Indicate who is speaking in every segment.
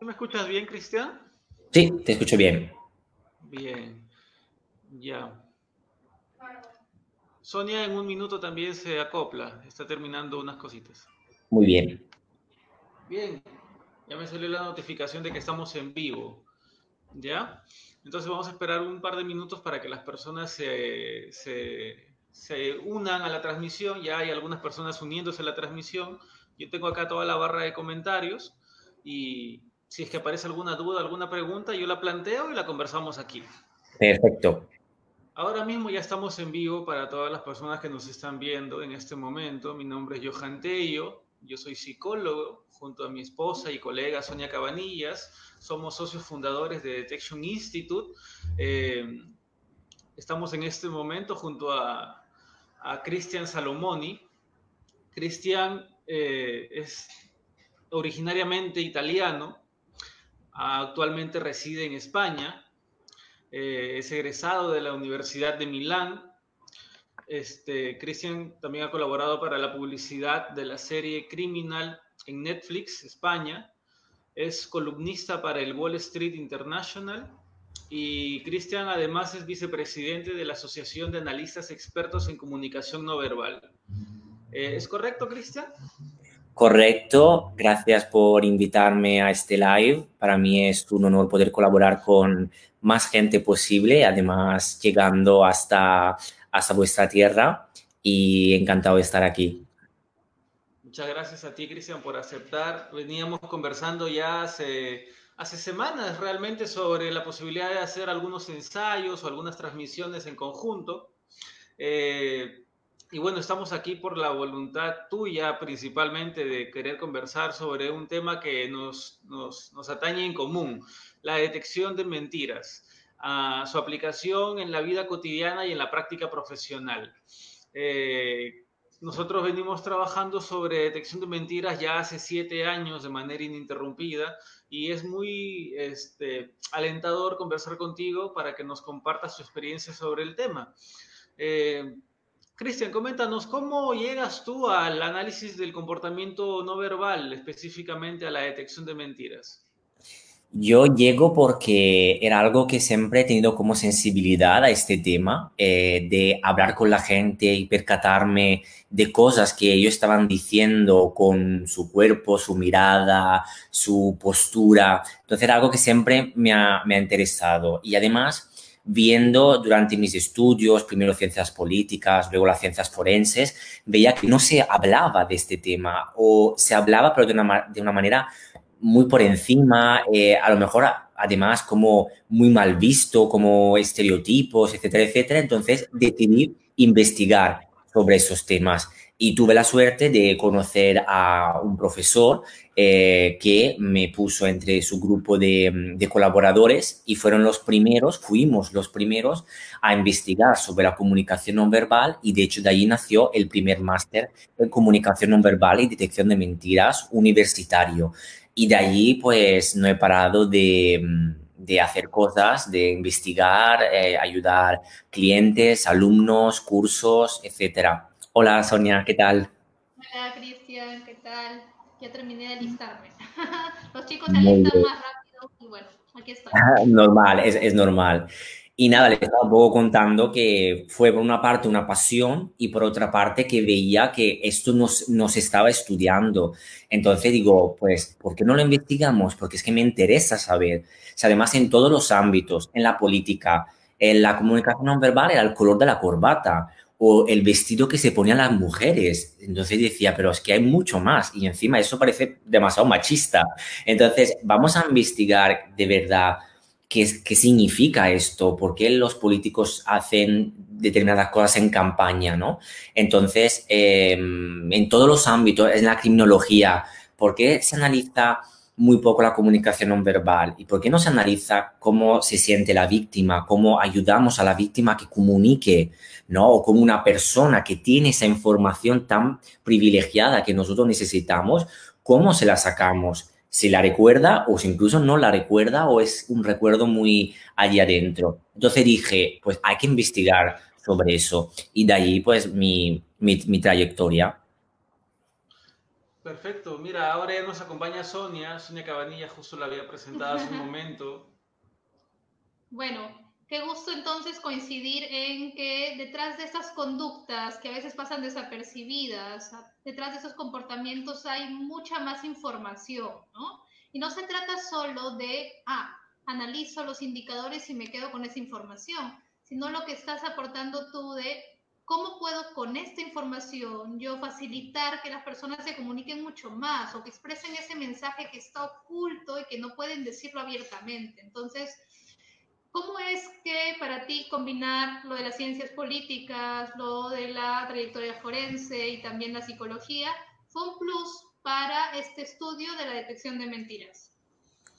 Speaker 1: ¿Me escuchas bien, Cristian?
Speaker 2: Sí, te escucho bien.
Speaker 1: Bien, ya. Sonia en un minuto también se acopla, está terminando unas cositas.
Speaker 2: Muy bien.
Speaker 1: Bien, ya me salió la notificación de que estamos en vivo. ¿Ya? Entonces vamos a esperar un par de minutos para que las personas se, se, unan a la transmisión. Ya hay algunas personas uniéndose a la transmisión. Yo tengo acá toda la barra de comentarios y si es que aparece alguna duda, alguna pregunta, yo la planteo y la conversamos aquí.
Speaker 2: Perfecto.
Speaker 1: Ahora mismo ya estamos en vivo para todas las personas que nos están viendo en este momento. Mi nombre es Johan Tello, yo soy psicólogo junto a mi esposa y colega Sonia Cabanillas. Somos socios fundadores de Detection Institute. Eh, estamos en este momento junto a, a Cristian Salomoni. Cristian eh, es originariamente italiano, actualmente reside en España, eh, es egresado de la Universidad de Milán este, Christian también ha colaborado para la publicidad de la serie Criminal en Netflix, España. Es columnista para el Wall Street International. Y Cristian además es vicepresidente de la Asociación de Analistas Expertos en Comunicación No Verbal. Eh, ¿Es correcto, Cristian?
Speaker 2: Correcto, gracias por invitarme a este live. Para mí es un honor poder colaborar con más gente posible, además llegando hasta hasta vuestra tierra y encantado de estar aquí.
Speaker 1: Muchas gracias a ti, Cristian, por aceptar. Veníamos conversando ya hace, semanas realmente sobre la posibilidad de hacer algunos ensayos o algunas transmisiones en conjunto. Eh, y bueno, estamos aquí por la voluntad tuya principalmente de querer conversar sobre un tema que nos, nos, nos atañe en común, la detección de mentiras a su aplicación en la vida cotidiana y en la práctica profesional. Eh, nosotros venimos trabajando sobre detección de mentiras ya hace siete años de manera ininterrumpida y es muy este, alentador conversar contigo para que nos compartas tu experiencia sobre el tema. Eh, Cristian, coméntanos, ¿cómo llegas tú al análisis del comportamiento no verbal, específicamente a la detección de mentiras?
Speaker 2: Yo llego porque era algo que siempre he tenido como sensibilidad a este tema, eh, de hablar con la gente y percatarme de cosas que ellos estaban diciendo con su cuerpo, su mirada, su postura. Entonces era algo que siempre me ha, me ha interesado. Y además, viendo durante mis estudios, primero ciencias políticas, luego las ciencias forenses, veía que no se hablaba de este tema o se hablaba pero de una, de una manera muy por encima, eh, a lo mejor además como muy mal visto, como estereotipos, etcétera, etcétera. Entonces decidí investigar sobre esos temas y tuve la suerte de conocer a un profesor eh, que me puso entre su grupo de, de, colaboradores y fueron los primeros, fuimos los primeros a investigar sobre la comunicación no verbal y de hecho de ahí nació el primer máster en comunicación no verbal y detección de mentiras universitario. Y de allí, pues, no he parado de, de hacer cosas, de investigar, eh, ayudar clientes, alumnos, cursos, etc. Hola, Sonia, ¿qué tal?
Speaker 3: Hola, Cristian, ¿qué tal? Ya terminé de alistarme. Los chicos se alistan más rápido y bueno, aquí estoy.
Speaker 2: normal, es, es normal. Y nada, le estaba un poco contando que fue por una parte una pasión y por otra parte que veía que esto nos, nos estaba estudiando. Entonces digo, pues, ¿por qué no lo investigamos? Porque es que me interesa saber. O además, en todos los ámbitos, en la política, en la comunicación no verbal era el color de la corbata o el vestido que se ponían las mujeres. Entonces decía, pero es que hay mucho más y encima eso parece demasiado machista. Entonces, vamos a investigar de verdad qué, qué significa esto, por qué los políticos hacen determinadas cosas en campaña, ¿no? Entonces, em, en todos los ámbitos, en la criminología, ¿por qué se analiza muy poco la comunicación no verbal? ¿Y por qué no se analiza cómo se siente la víctima, cómo ayudamos a la víctima que comunique, ¿no? O como una persona que tiene esa información tan privilegiada que nosotros necesitamos, ¿cómo se la sacamos? si la recuerda o si incluso no la recuerda o es un recuerdo muy allí adentro. Entonces dije, pues hay que investigar sobre eso y de ahí pues mi, mi, trayectoria.
Speaker 1: Perfecto. Mira, ahora ya nos acompaña Sonia. Sonia Cabanilla justo la había presentado hace un momento.
Speaker 3: Bueno, Qué gusto entonces coincidir en que detrás de estas conductas que a veces pasan desapercibidas, detrás de esos comportamientos hay mucha más información, ¿no? Y no se trata solo de, ah, analizo los indicadores y me quedo con esa información, sino lo que estás aportando tú de cómo puedo con esta información yo facilitar que las personas se comuniquen mucho más o que expresen ese mensaje que está oculto y que no pueden decirlo abiertamente. Entonces, ¿Cómo es que para ti combinar lo de las ciencias políticas, lo de la trayectoria forense y también la psicología fue un plus para este estudio de la detección de mentiras?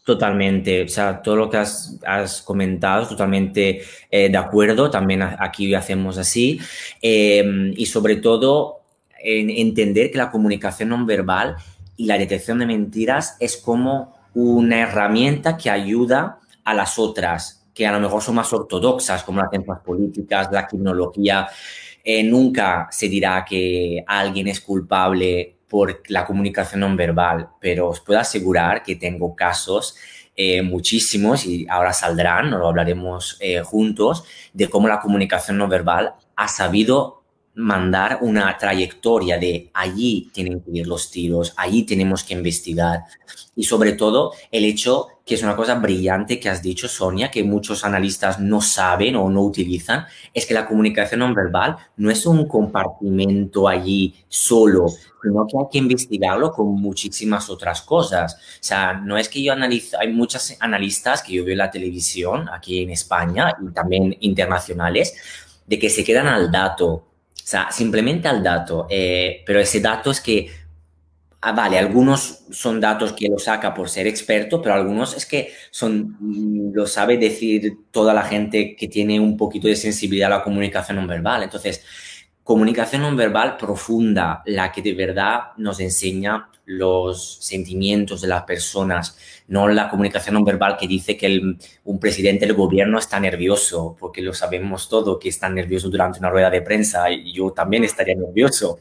Speaker 2: Totalmente, o sea, todo lo que has, comentado, totalmente eh, de acuerdo, también aquí hacemos así, em, y sobre todo en entender que la comunicación no verbal y la detección de mentiras es como una herramienta que ayuda a las otras que a lo mejor son más ortodoxas, como las ciencias políticas, la criminología, eh, nunca se dirá que alguien es culpable por la comunicación no verbal, pero os puedo asegurar que tengo casos eh, muchísimos y ahora saldrán, lo hablaremos eh, juntos, de cómo la comunicación no verbal ha sabido mandar una trayectoria de allí tienen que ir los tiros, allí tenemos que investigar. Y sobre todo el hecho, que es una cosa brillante que has dicho, Sonia, que muchos analistas no saben o no utilizan, es que la comunicación no verbal no es un compartimento allí solo, sino que hay que investigarlo con muchísimas otras cosas. O sea, no es que yo analizo, hay muchos analistas que yo veo en la televisión aquí en España y también internacionales, de que se quedan al dato sea, simplemente al dato, eh, pero ese dato es que, ah, vale, algunos son datos que lo saca por ser experto, pero algunos es que son, mm, lo sabe decir toda la gente que tiene un poquito de sensibilidad a la comunicación no verbal. Entonces, comunicación no verbal profunda, la que de verdad nos enseña los sentimientos de las personas, no la comunicación no verbal que dice que un presidente del gobierno está nervioso, porque lo sabemos todo que está nervioso durante una rueda de prensa y yo también estaría nervioso.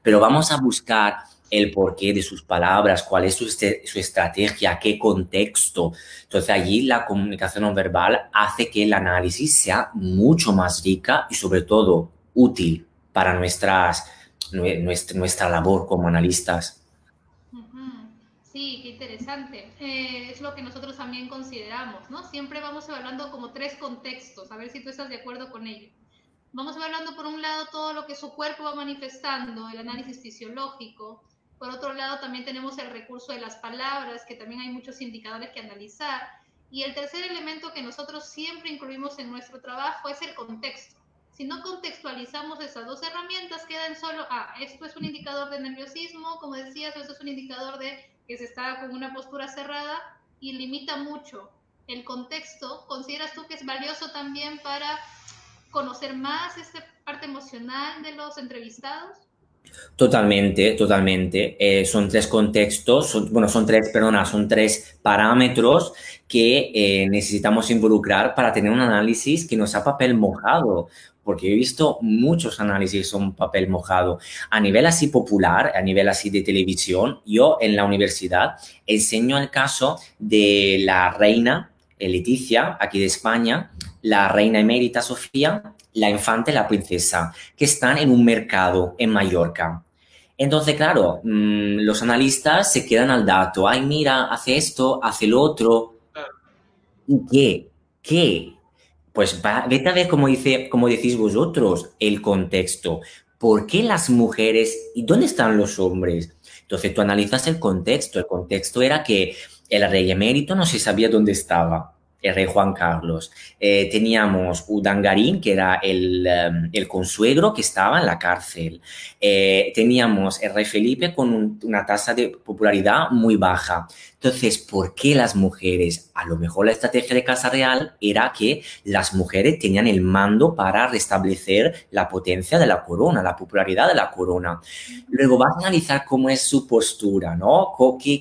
Speaker 2: Pero vamos a buscar el porqué de sus palabras, cuál es su, su, estrategia, qué contexto. Entonces allí la comunicación no verbal hace que el análisis sea mucho más rica y sobre todo útil para nuestras, nuestra, nuestra labor como analistas.
Speaker 3: Sí, qué interesante. Eh, es lo que nosotros también consideramos, ¿no? Siempre vamos evaluando como tres contextos, a ver si tú estás de acuerdo con ello. Vamos evaluando por un lado todo lo que su cuerpo va manifestando, el análisis fisiológico. Por otro lado también tenemos el recurso de las palabras, que también hay muchos indicadores que analizar. Y el tercer elemento que nosotros siempre incluimos en nuestro trabajo es el contexto. Si no contextualizamos esas dos herramientas, queda en solo, ah, esto es un indicador de nerviosismo, como decías, esto es un indicador de que se está con una postura cerrada y limita mucho el contexto. ¿Consideras tú que es valioso también para conocer más esta parte emocional de los entrevistados?
Speaker 2: Totalmente, totalmente. Eh, son tres contextos, bueno, son tres, perdona, son tres parámetros que eh, necesitamos involucrar para tener un análisis que nos ha papel mojado porque he visto muchos análisis son papel mojado. A nivel así popular, a nivel así de televisión, yo en la universidad enseño el caso de la reina Leticia, aquí de España, la reina emérita Sofía, la infante, la princesa, que están en un mercado en Mallorca. Entonces, claro, mm, los analistas se quedan al dato. Ay, mira, hace esto, hace lo otro. ¿Y qué? ¿Qué? Pues vete a ver cómo, dice, como decís vosotros, el contexto. ¿Por qué las mujeres y dónde están los hombres? Entonces tú analizas el contexto. El contexto era que el rey emérito no se sabía dónde estaba el rey Juan Carlos. Eh, teníamos Udangarín, que era el, em, el, consuegro que estaba en la cárcel. Eh, teníamos el rey Felipe con una tasa de popularidad muy baja. Entonces, ¿por qué las mujeres? A lo mejor la estrategia de Casa Real era que las mujeres tenían el mando para restablecer la potencia de la corona, la popularidad de la corona. Luego vas a analizar cómo es su postura, ¿no?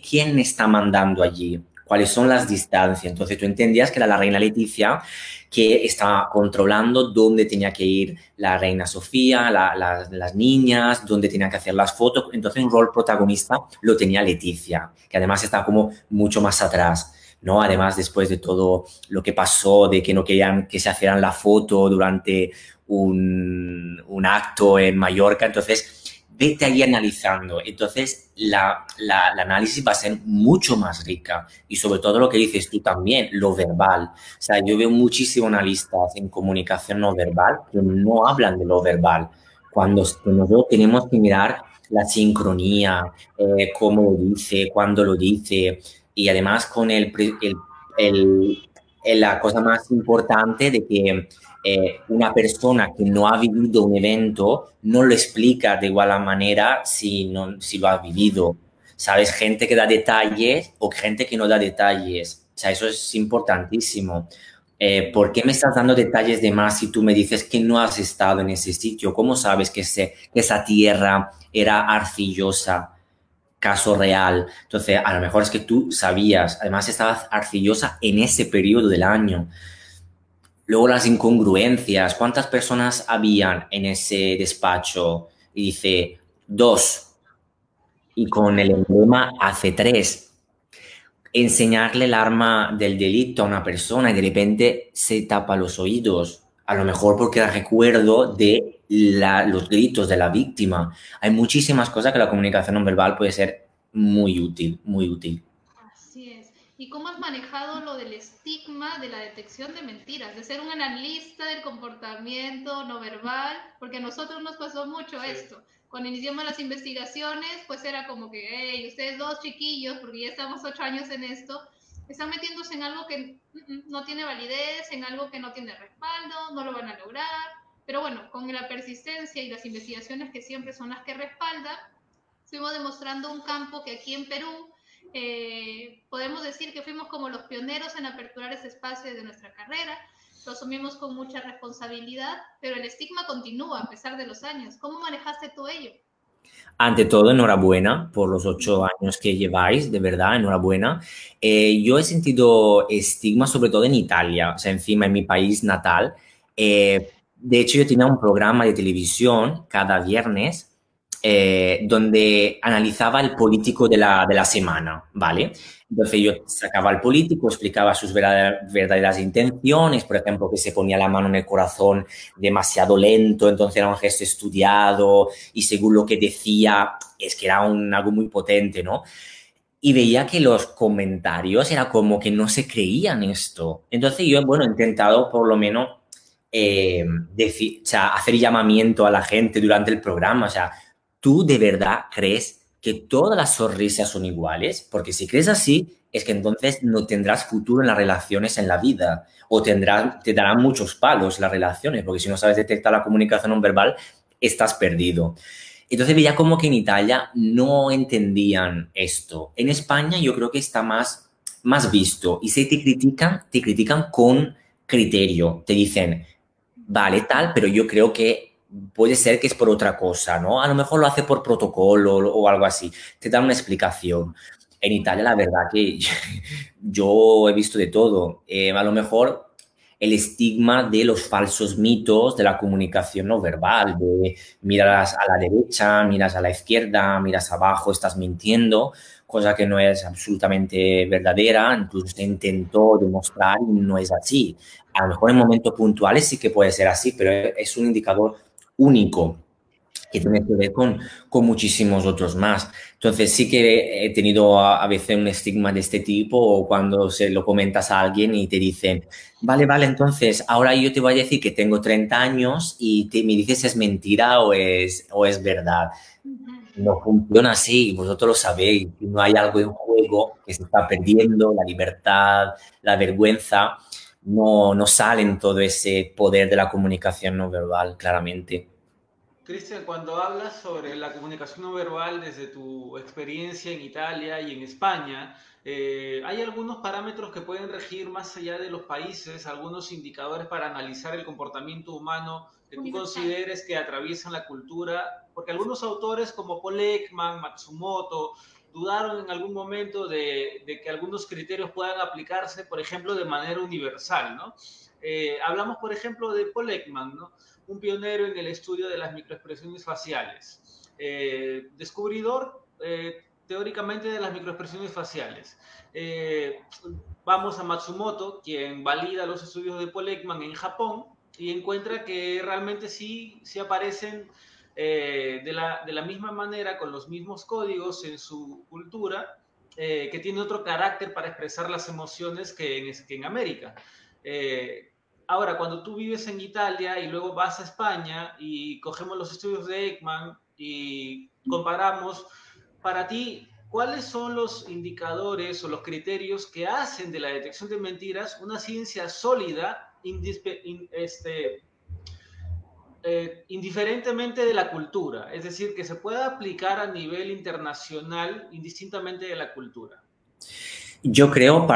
Speaker 2: ¿Quién está mandando allí? Cuáles son las distancias. Entonces tú entendías que era la reina Leticia que estaba controlando dónde tenía que ir la reina Sofía, las niñas, dónde tenía que hacer las fotos. Entonces un rol protagonista lo tenía Leticia, que además está como mucho más atrás. ¿no? Además, después de todo lo que pasó, de que no querían que se hicieran la foto durante un acto en Mallorca, entonces vete ahí analizando. Entonces, la, análisis va a ser mucho más rica y sobre todo lo que dices tú también, lo verbal. O sea, yo veo muchísimos analistas en comunicación no verbal que no hablan de lo verbal. Cuando nosotros tenemos que mirar la sincronía, eh, cómo lo dice, cuándo lo dice y además con el, el, el, la cosa más importante de que eh, una persona que no ha vivido un evento no lo explica de igual manera si, no, si lo ha vivido. ¿Sabes? Gente que da detalles o gente que no da detalles. O sea, eso es importantísimo. Eh, ¿Por qué me estás dando detalles de más si tú me dices que no has estado en ese sitio? ¿Cómo sabes que, que esa tierra era arcillosa? Caso real. Entonces, a lo mejor es que tú sabías, además estabas arcillosa en ese periodo del año. Luego las incongruencias, ¿cuántas personas habían en ese despacho? Y dice, dos. Y con el emblema hace tres. Enseñarle el arma del delito a una persona y de repente se tapa los oídos. A lo mejor porque recuerdo de los gritos de la víctima. Hay muchísimas cosas que la comunicación no verbal puede ser muy útil, muy útil.
Speaker 3: ¿Y cómo has manejado lo del estigma de la detección de mentiras? De ser un analista del comportamiento no verbal, porque a nosotros nos pasó mucho esto. Cuando iniciamos las investigaciones, pues era como que, hey, ustedes dos chiquillos, porque ya estamos ocho años en esto, están metiéndose en algo que mm, mm, no tiene validez, en algo que no tiene respaldo, no lo van a lograr. Pero bueno, con la persistencia y las investigaciones que siempre son las que respaldan, fuimos demostrando un campo que aquí en Perú eh, podemos decir que fuimos como los pioneros en aperturar ese espacio de nuestra carrera, lo asumimos con mucha responsabilidad, pero el estigma continúa a pesar de los años. ¿Cómo manejaste tú ello?
Speaker 2: Ante todo, enhorabuena por los ocho años que lleváis, de verdad, enhorabuena. Eh, yo he sentido estigma sobre todo en Italia, o sea, encima en mi país natal. Eh, de hecho, yo tenía un programa de televisión cada viernes eh, donde analizaba el político de la, de la, semana, ¿vale? Entonces yo sacaba al político, explicaba sus verdaderas, intenciones, por ejemplo, que se ponía la mano en el corazón demasiado lento, entonces era un gesto estudiado y según lo que decía es que era un, algo muy potente, ¿no? Y veía que los comentarios era como que no se creían esto. Entonces yo, bueno, he intentado por lo menos eh, decir, o sea, hacer llamamiento a la gente durante el programa, o sea, ¿tú de verdad crees que todas las sonrisas son iguales? Porque si crees así, es que entonces no tendrás futuro en las relaciones en la vida o tendrás, te darán muchos palos las relaciones, porque si no sabes detectar la comunicación no verbal, estás perdido. Entonces veía como que en Italia no entendían esto. En España yo creo que está más, más visto y si te critican, te critican con criterio. Te dicen, vale, tal, pero yo creo que puede ser que es por otra cosa, ¿no? A lo mejor lo hace por protocolo o, algo así. Te dan una explicación. En Italia, la verdad que yo he visto de todo. Eh, a lo mejor el estigma de los falsos mitos de la comunicación no verbal, de miras a la derecha, miras a la izquierda, miras abajo, estás mintiendo, cosa que no es absolutamente verdadera, incluso se intentó demostrar y no es así. A lo mejor en momentos puntuales sí que puede ser así, pero es un indicador único que tiene que ver con, con muchísimos otros más. Entonces sí que he tenido a, veces un estigma de este tipo o cuando se lo comentas a alguien y te dicen, vale, vale, entonces ahora yo te voy a decir que tengo 30 años y te, me dices es mentira o es, o es verdad. No funciona así, vosotros lo sabéis, no hay algo en juego que se está perdiendo, la libertad, la vergüenza, no, no salen todo ese poder de la comunicación no verbal, claramente.
Speaker 1: Cristian, cuando hablas sobre la comunicación no verbal desde tu experiencia en Italia y en España, eh, ¿hay algunos parámetros que pueden regir más allá de los países, algunos indicadores para analizar el comportamiento humano que tú consideres que atraviesan la cultura? Porque algunos autores como Paul Ekman, Matsumoto, dudaron en algún momento de, que algunos criterios puedan aplicarse, por ejemplo, de manera universal, ¿no? Eh, hablamos, por ejemplo, de Paul Ekman, ¿no? Un pionero en el estudio de las microexpresiones faciales, eh, descubridor eh, teóricamente de las microexpresiones faciales. vamos a Matsumoto, quien valida los estudios de Paul Ekman en Japón y encuentra que realmente sí, sí aparecen de, la, de, la, misma manera, con los mismos códigos en su cultura, que tiene otro carácter para expresar las emociones que en, que en América. Ahora, cuando tú vives en Italia y luego vas a España y cogemos los estudios de Ekman y comparamos, para ti, ¿cuáles son los indicadores o los criterios que hacen de la detección de mentiras una ciencia sólida, este, eh, indiferentemente de la cultura? Es decir, que se pueda aplicar a nivel internacional indistintamente de la cultura.
Speaker 2: Yo creo,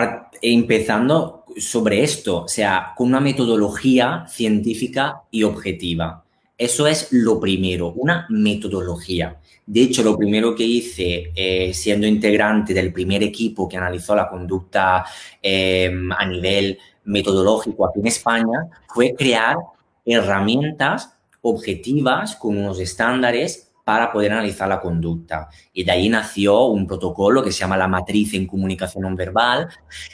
Speaker 2: empezando sobre esto, o sea, con una metodología científica y objetiva. Eso es lo primero, una metodología. De hecho, lo primero que hice eh, siendo integrante del primer equipo que analizó la conducta em, a nivel metodológico aquí en España fue crear herramientas objetivas con unos estándares para poder analizar la conducta. Y de ahí nació un protocolo que se llama la matriz en comunicación no verbal,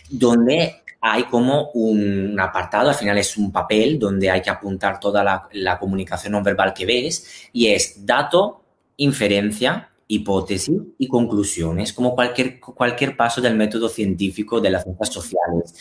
Speaker 2: donde hay como un apartado, al final es un papel donde hay que apuntar toda la, comunicación no verbal que ves y es dato, inferencia, hipótesis y conclusiones, como cualquier, cualquier paso del método científico de las ciencias sociales.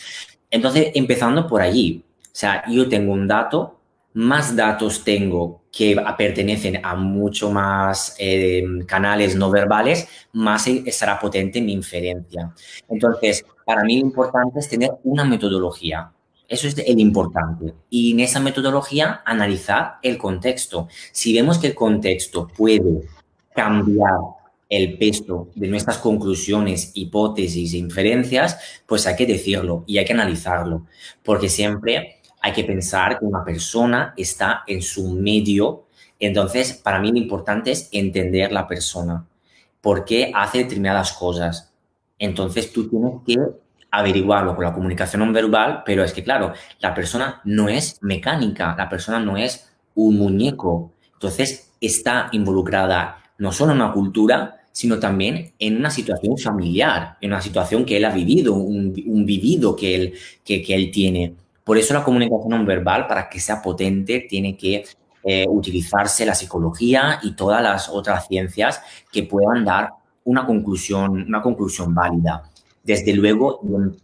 Speaker 2: Entonces, empezando por allí, o sea, yo tengo un dato, más datos tengo que pertenecen a mucho más eh, canales no verbales, más estará potente mi inferencia. Entonces, para mí lo importante es tener una metodología. Eso es el importante. Y en esa metodología, analizar el contexto. Si vemos que el contexto puede cambiar el peso de nuestras conclusiones, hipótesis e inferencias, pues hay que decirlo y hay que analizarlo. Porque siempre hay que pensar que una persona está en su medio. Entonces, para mí lo importante es entender la persona, por qué hace determinadas cosas. Entonces, tú tienes que averiguarlo con la comunicación no verbal, pero es que, claro, la persona no es mecánica, la persona no es un muñeco. Entonces, está involucrada no solo en una cultura, sino también en una situación familiar, en una situación que él ha vivido, un, vivido que él, que, que él tiene. Por eso la comunicación no verbal, para que sea potente, tiene que eh, utilizarse la psicología y todas las otras ciencias que puedan dar una conclusión, una conclusión válida. Desde luego, em,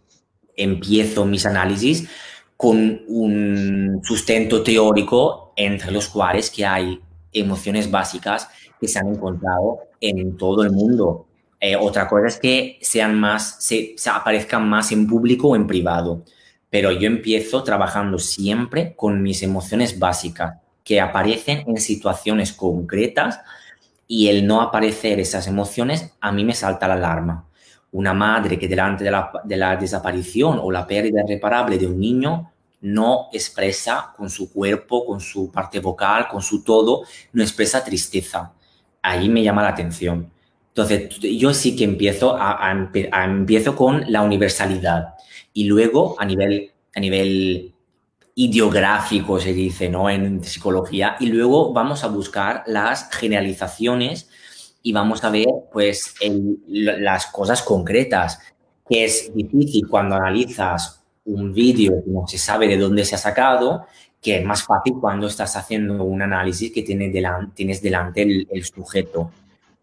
Speaker 2: empiezo mis análisis con un sustento teórico entre los cuales que hay emociones básicas que se han encontrado en todo el mundo. Eh, otra cosa es que sean más, se, aparezcan más en público o en privado pero yo empiezo trabajando siempre con mis emociones básicas que aparecen en situaciones concretas y el no aparecer esas emociones a mí me salta la alarma. Una madre que delante de la, de la desaparición o la pérdida irreparable de un niño no expresa con su cuerpo, con su parte vocal, con su todo, no expresa tristeza. Ahí me llama la atención. Entonces, yo sí que empiezo, a empiezo con la universalidad y luego a nivel, a nivel ideográfico se dice, ¿no? En psicología. Y luego vamos a buscar las generalizaciones y vamos a ver, pues, las cosas concretas, que es difícil cuando analizas un vídeo que no se sabe de dónde se ha sacado, que es más fácil cuando estás haciendo un análisis que tiene tienes delante el, sujeto.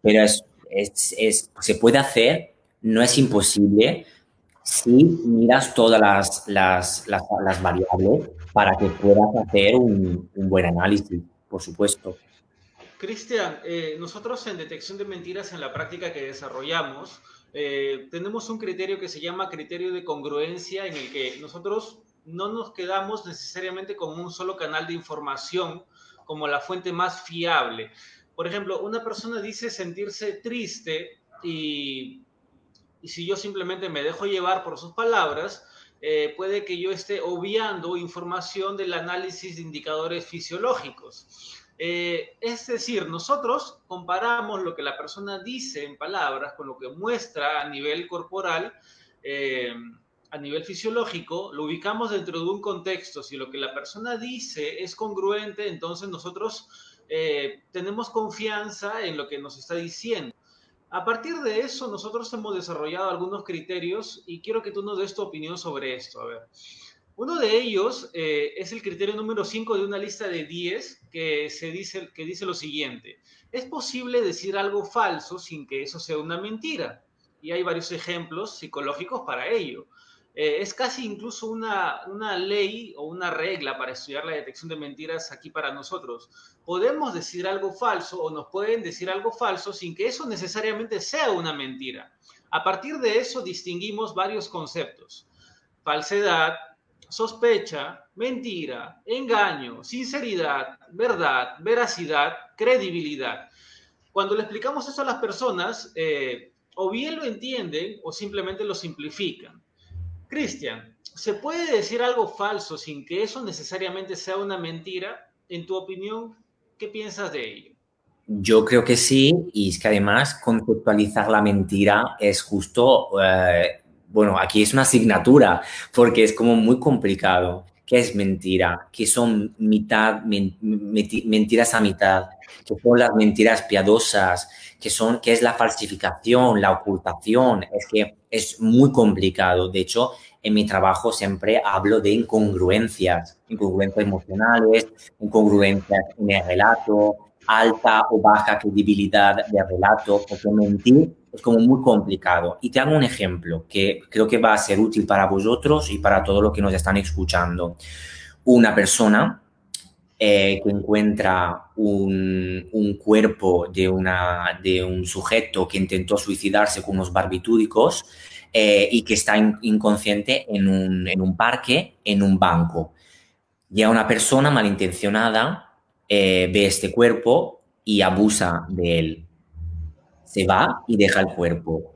Speaker 2: Pero es, es, se puede hacer, no es imposible, si miras todas las, las, las, variables para que puedas hacer un, un buen análisis, por supuesto.
Speaker 1: Cristian, eh, nosotros en detección de mentiras en la práctica que desarrollamos, eh, tenemos un criterio que se llama criterio de congruencia en el que nosotros no nos quedamos necesariamente con un solo canal de información como la fuente más fiable. Por ejemplo, una persona dice sentirse triste y y si yo simplemente me dejo llevar por sus palabras, eh, puede que yo esté obviando información del análisis de indicadores fisiológicos. Eh, es decir, nosotros comparamos lo que la persona dice en palabras con lo que muestra a nivel corporal, eh, a nivel fisiológico, lo ubicamos dentro de un contexto. Si lo que la persona dice es congruente, entonces nosotros eh, tenemos confianza en lo que nos está diciendo. A partir de eso, nosotros hemos desarrollado algunos criterios y quiero que tú nos des tu opinión sobre esto. A ver, uno de ellos eh, es el criterio número 5 de una lista de 10 que, se dice, que dice lo siguiente. Es posible decir algo falso sin que eso sea una mentira. Y hay varios ejemplos psicológicos para ello. Eh, es casi incluso una, una ley o una regla para estudiar la detección de mentiras aquí para nosotros. Podemos decir algo falso o nos pueden decir algo falso sin que eso necesariamente sea una mentira. A partir de eso distinguimos varios conceptos. Falsedad, sospecha, mentira, engaño, sinceridad, verdad, veracidad, credibilidad. Cuando le explicamos eso a las personas, eh, o bien lo entienden o simplemente lo simplifican. Cristian, ¿se puede decir algo falso sin que eso necesariamente sea una mentira? En tu opinión, ¿qué piensas de ello?
Speaker 2: Yo creo que sí, y es que además conceptualizar la mentira es justo eh, bueno, aquí es una asignatura porque es como muy complicado. ¿Qué es mentira? ¿Qué son mitad, mentiras a mitad? ¿Qué son las mentiras piadosas? ¿Qué, son, ¿Qué es la falsificación, la ocultación? Es que es muy complicado. De hecho, en mi trabajo siempre hablo de incongruencias, incongruencias emocionales, incongruencias en el relato, alta o baja credibilidad de relato, porque mentir es como muy complicado. Y te hago un ejemplo que creo que va a ser útil para vosotros y para todos los que nos están escuchando. Una persona eh, que encuentra un, un, cuerpo de, una, de un sujeto que intentó suicidarse con unos barbitúricos eh, y que está inconsciente en un, en un, parque, en un banco. Y a una persona malintencionada eh, ve este cuerpo y abusa de él se va y deja el cuerpo.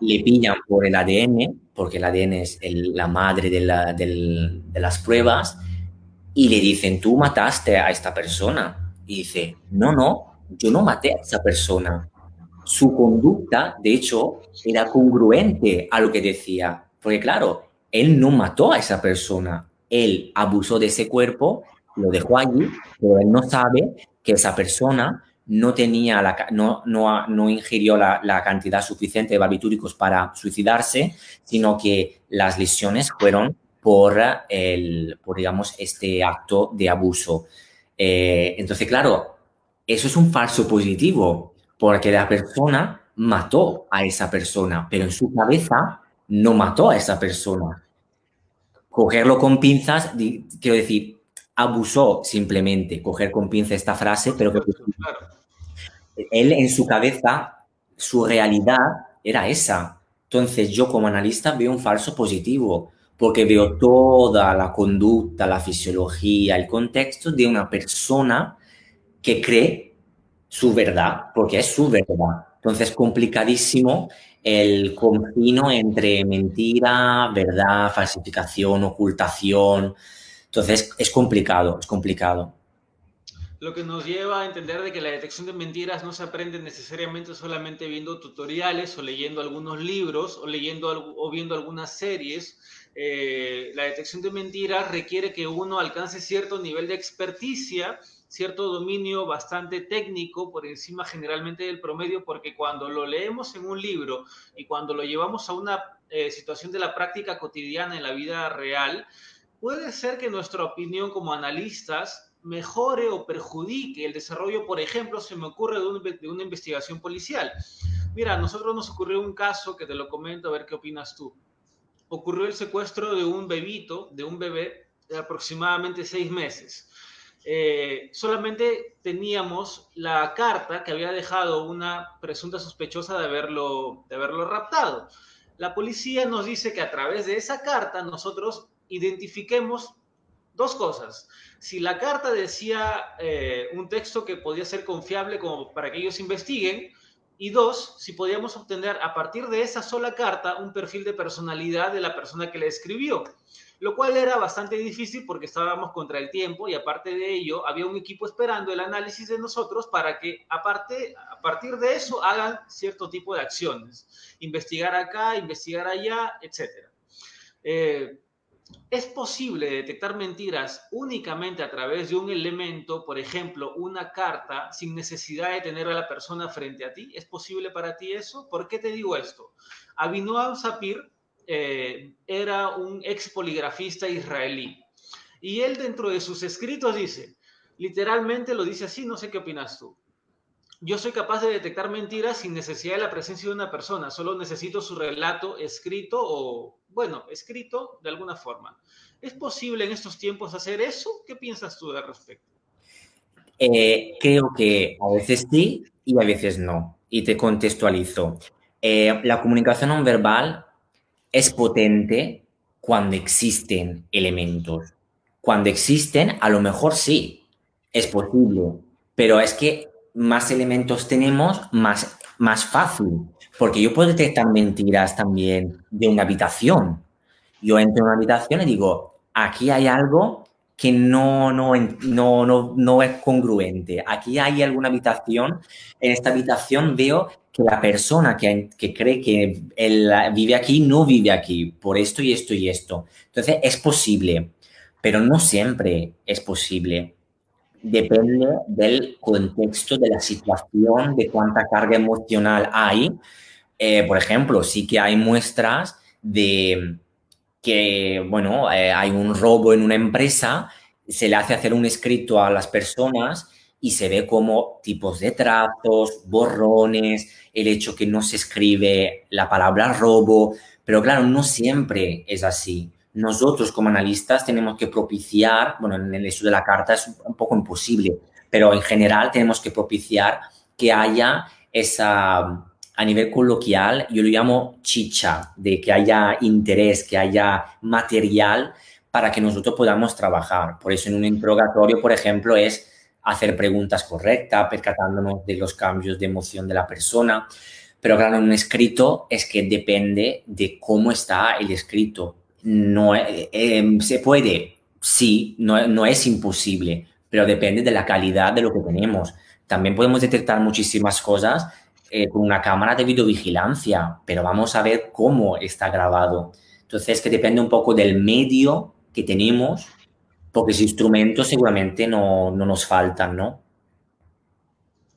Speaker 2: Le pillan por el ADN, porque el ADN es la madre de, de las pruebas, y le dicen, tú mataste a esta persona. Y dice, no, no, yo no maté a esa persona. Su conducta, de hecho, era congruente a lo que decía. Porque claro, él no mató a esa persona. Él abusó de ese cuerpo, lo dejó allí, pero él no sabe que esa persona no tenía la, no, no, no ingirió la, la, cantidad suficiente de barbitúricos para suicidarse, sino que las lesiones fueron por, el, por digamos, este acto de abuso. Eh, entonces, claro, eso es un falso positivo, porque la persona mató a esa persona, pero en su cabeza no mató a esa persona. Cogerlo con pinzas, quiero decir, abusó simplemente, coger con pinza esta frase, pero que él en su cabeza, su realidad era esa. Entonces yo como analista veo un falso positivo, porque veo toda la conducta, la fisiología, el contexto de una persona que cree su verdad, porque es su verdad. Entonces complicadísimo el confino entre mentira, verdad, falsificación, ocultación. Entonces es complicado, es complicado.
Speaker 1: Lo que nos lleva a entender de que la detección de mentiras no se aprende necesariamente solamente viendo tutoriales o leyendo algunos libros o leyendo o viendo algunas series. Eh, la detección de mentiras requiere que uno alcance cierto nivel de experticia, cierto dominio bastante técnico por encima generalmente del promedio, porque cuando lo leemos en un libro y cuando lo llevamos a una eh, situación de la práctica cotidiana en la vida real, puede ser que nuestra opinión como analistas mejore o perjudique el desarrollo, por ejemplo, se me ocurre de, una investigación policial. Mira, a nosotros nos ocurrió un caso que te lo comento, a ver qué opinas tú. Ocurrió el secuestro de un bebito, de un bebé de aproximadamente seis meses. Eh, solamente teníamos la carta que había dejado una presunta sospechosa de haberlo, de haberlo raptado. La policía nos dice que a través de esa carta nosotros identifiquemos dos cosas. Si la carta decía eh, un texto que podía ser confiable como para que ellos investiguen, Y dos, si podíamos obtener a partir de esa sola carta un perfil de personalidad de la persona que la escribió lo cual era bastante difícil porque estábamos contra el tiempo y aparte de ello había un equipo esperando el análisis de nosotros para que aparte, a partir de eso hagan cierto tipo de acciones, investigar acá, investigar allá, etc. es posible detectar mentiras únicamente a través de un elemento, por ejemplo, una carta, sin necesidad de tener a la persona frente a ti. ¿Es posible para ti eso? ¿Por qué te digo esto? Abinoam Sapir eh, era un ex poligrafista israelí. Y él dentro de sus escritos dice, literalmente lo dice así, no sé qué opinas tú. Yo soy capaz de detectar mentiras sin necesidad de la presencia de una persona, solo necesito su relato escrito o, bueno, escrito de alguna forma. ¿Es posible en estos tiempos hacer eso? ¿Qué piensas tú al respecto?
Speaker 2: Eh, creo que a veces sí y a veces no. Y te contextualizo. Eh, la comunicación no verbal es potente cuando existen elementos. Cuando existen, a lo mejor sí, es posible, pero es que más elementos tenemos, más, más fácil, porque yo puedo detectar mentiras también de una habitación. Yo entro en una habitación y digo, aquí hay algo que no, no, no, no, no es congruente. Aquí hay alguna habitación, en esta habitación veo que la persona que, que, cree que vive aquí no vive aquí por esto y esto y esto. Entonces es posible, pero no siempre es posible. Depende del contexto, de la situación, de cuánta carga emocional hay. Eh, por ejemplo, sí que hay muestras de que, bueno, eh, hay un robo en una empresa, se le hace hacer un escrito a las personas y se ve como tipos de tratos, borrones, el hecho que no se escribe la palabra robo, pero claro, no siempre es así. Nosotros como analistas tenemos que propiciar, bueno, en el estudio de la carta es un poco imposible, pero en general tenemos que propiciar que haya esa, a nivel coloquial, yo lo llamo chicha, de que haya interés, que haya material para que nosotros podamos trabajar. Por eso en un interrogatorio, por ejemplo, es hacer preguntas correctas, percatándonos de los cambios de emoción de la persona. Pero claro, en un escrito es que depende de cómo está el escrito. No eh, em, se puede, sí, no, no es imposible, pero depende de la calidad de lo que tenemos. También podemos detectar muchísimas cosas eh, con una cámara de videovigilancia, pero vamos a ver cómo está grabado. Entonces, que depende un poco del medio que tenemos porque si instrumentos seguramente no, no nos faltan, ¿no?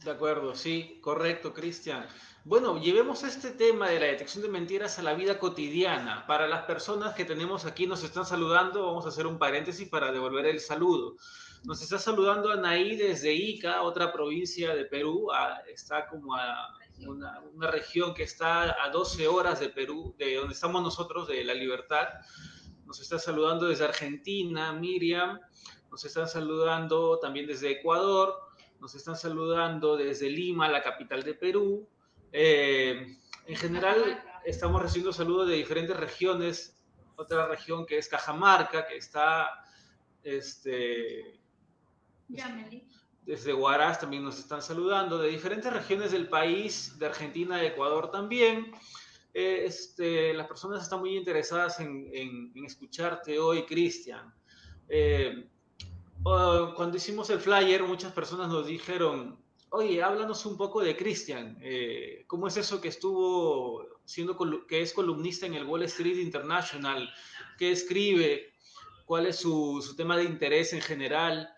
Speaker 1: De acuerdo, sí, correcto, Cristian. Bueno, llevemos este tema de la detección de mentiras a la vida cotidiana. Para las personas que tenemos aquí, nos están saludando, vamos a hacer un paréntesis para devolver el saludo. Nos está saludando Anaí desde Ica, otra provincia de Perú. está como a una, una, región que está a 12 horas de Perú, de donde estamos nosotros, de La Libertad. Nos está saludando desde Argentina, Miriam. Nos están saludando también desde Ecuador. Nos están saludando desde Lima, la capital de Perú. Eh, en general, estamos recibiendo saludos de diferentes regiones. Otra región que es Cajamarca, que está este, desde Huaraz también nos están saludando, de diferentes regiones del país, de Argentina, de Ecuador también. Este, las personas están muy interesadas en, escucharte hoy, Cristian. Eh, cuando hicimos el flyer, muchas personas nos dijeron, oye, háblanos un poco de Cristian. Eh, ¿Cómo es eso que estuvo siendo, que es columnista en el Wall Street International? ¿Qué escribe? ¿Cuál es su, su tema de interés en general?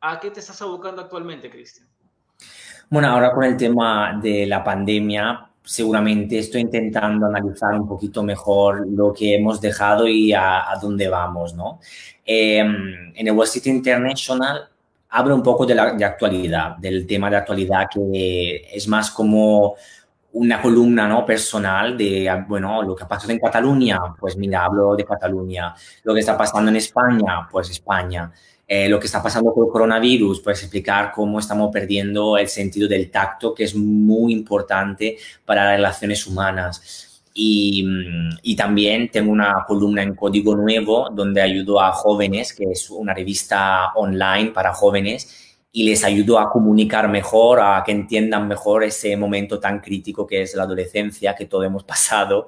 Speaker 1: ¿A qué te estás abocando actualmente, Cristian?
Speaker 2: Bueno, ahora con el tema de la pandemia, seguramente estoy intentando analizar un poquito mejor lo que hemos dejado y a, dónde vamos, ¿no? Em, en el Wall Street International hablo un poco de la de actualidad, del tema de actualidad que es más como una columna ¿no? personal de, bueno, lo que ha pasado en Cataluña, pues mira, hablo de Cataluña. Lo que está pasando en España, pues España. Eh, lo que está pasando con el coronavirus, pues explicar cómo estamos perdiendo el sentido del tacto, que es muy importante para las relaciones humanas. Y, mm, y, también tengo una columna en Código Nuevo donde ayudo a jóvenes, que es una revista online para jóvenes, y les ayudo a comunicar mejor, a que entiendan mejor ese momento tan crítico que es la adolescencia, que todos hemos pasado.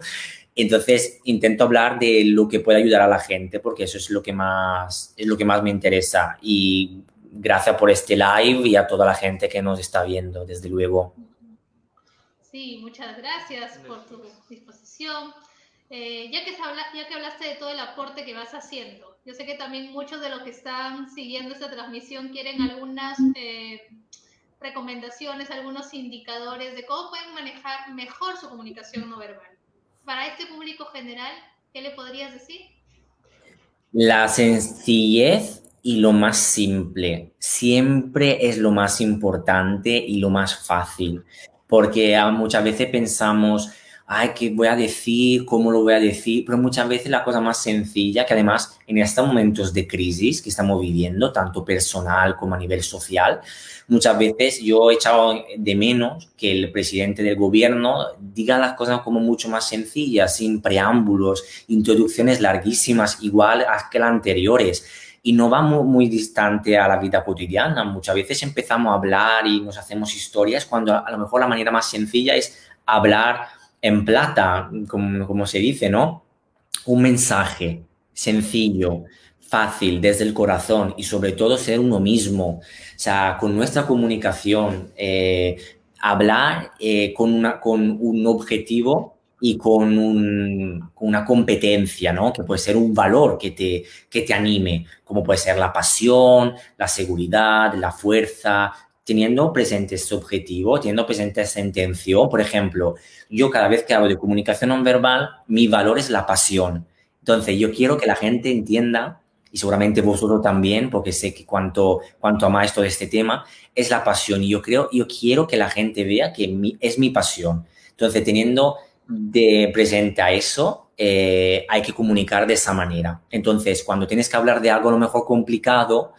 Speaker 2: Entonces intento hablar de lo que puede ayudar a la gente, porque eso es lo que más, es lo que más me interesa. Y gracias por este live y a toda la gente que nos está viendo, desde luego.
Speaker 3: Sí, muchas gracias por tu disposición. Eh, ya, que habla, ya que hablaste de todo el aporte que vas haciendo, yo sé que también muchos de los que están siguiendo esta transmisión quieren algunas eh, recomendaciones, algunos indicadores de cómo pueden manejar mejor su comunicación no verbal. Para este público general, ¿qué le podrías decir?
Speaker 2: La sencillez y lo más simple siempre es lo más importante y lo más fácil, porque muchas veces pensamos, ay, ¿qué voy a decir? ¿Cómo lo voy a decir? Pero muchas veces la cosa más sencilla, que además en estos momentos de crisis que estamos viviendo, tanto personal como a nivel social, muchas veces yo he echado de menos que el presidente del gobierno diga las cosas como mucho más sencillas, sin preámbulos, introducciones larguísimas, igual que las anteriores y no va muy, distante a la vida cotidiana. Muchas veces empezamos a hablar y nos hacemos historias cuando a lo mejor la manera más sencilla es hablar en plata, como, se dice, ¿no? Un mensaje sencillo, fácil, desde el corazón y sobre todo ser uno mismo. O sea, con nuestra comunicación, eh, hablar eh, con, una, con un objetivo y con, una competencia, ¿no? Que puede ser un valor que te, que te anime, como puede ser la pasión, la seguridad, la fuerza, teniendo presente ese objetivo, teniendo presente esa intención. Por ejemplo, yo cada vez que hablo de comunicación no verbal, mi valor es la pasión. Entonces, yo quiero que la gente entienda, y seguramente vosotros también, porque sé que cuanto, cuanto amáis todo este tema, es la pasión. Y yo creo, yo quiero que la gente vea que es mi pasión. Entonces, teniendo de presente a eso, eh, hay que comunicar de esa manera. Entonces, cuando tienes que hablar de algo a lo mejor complicado,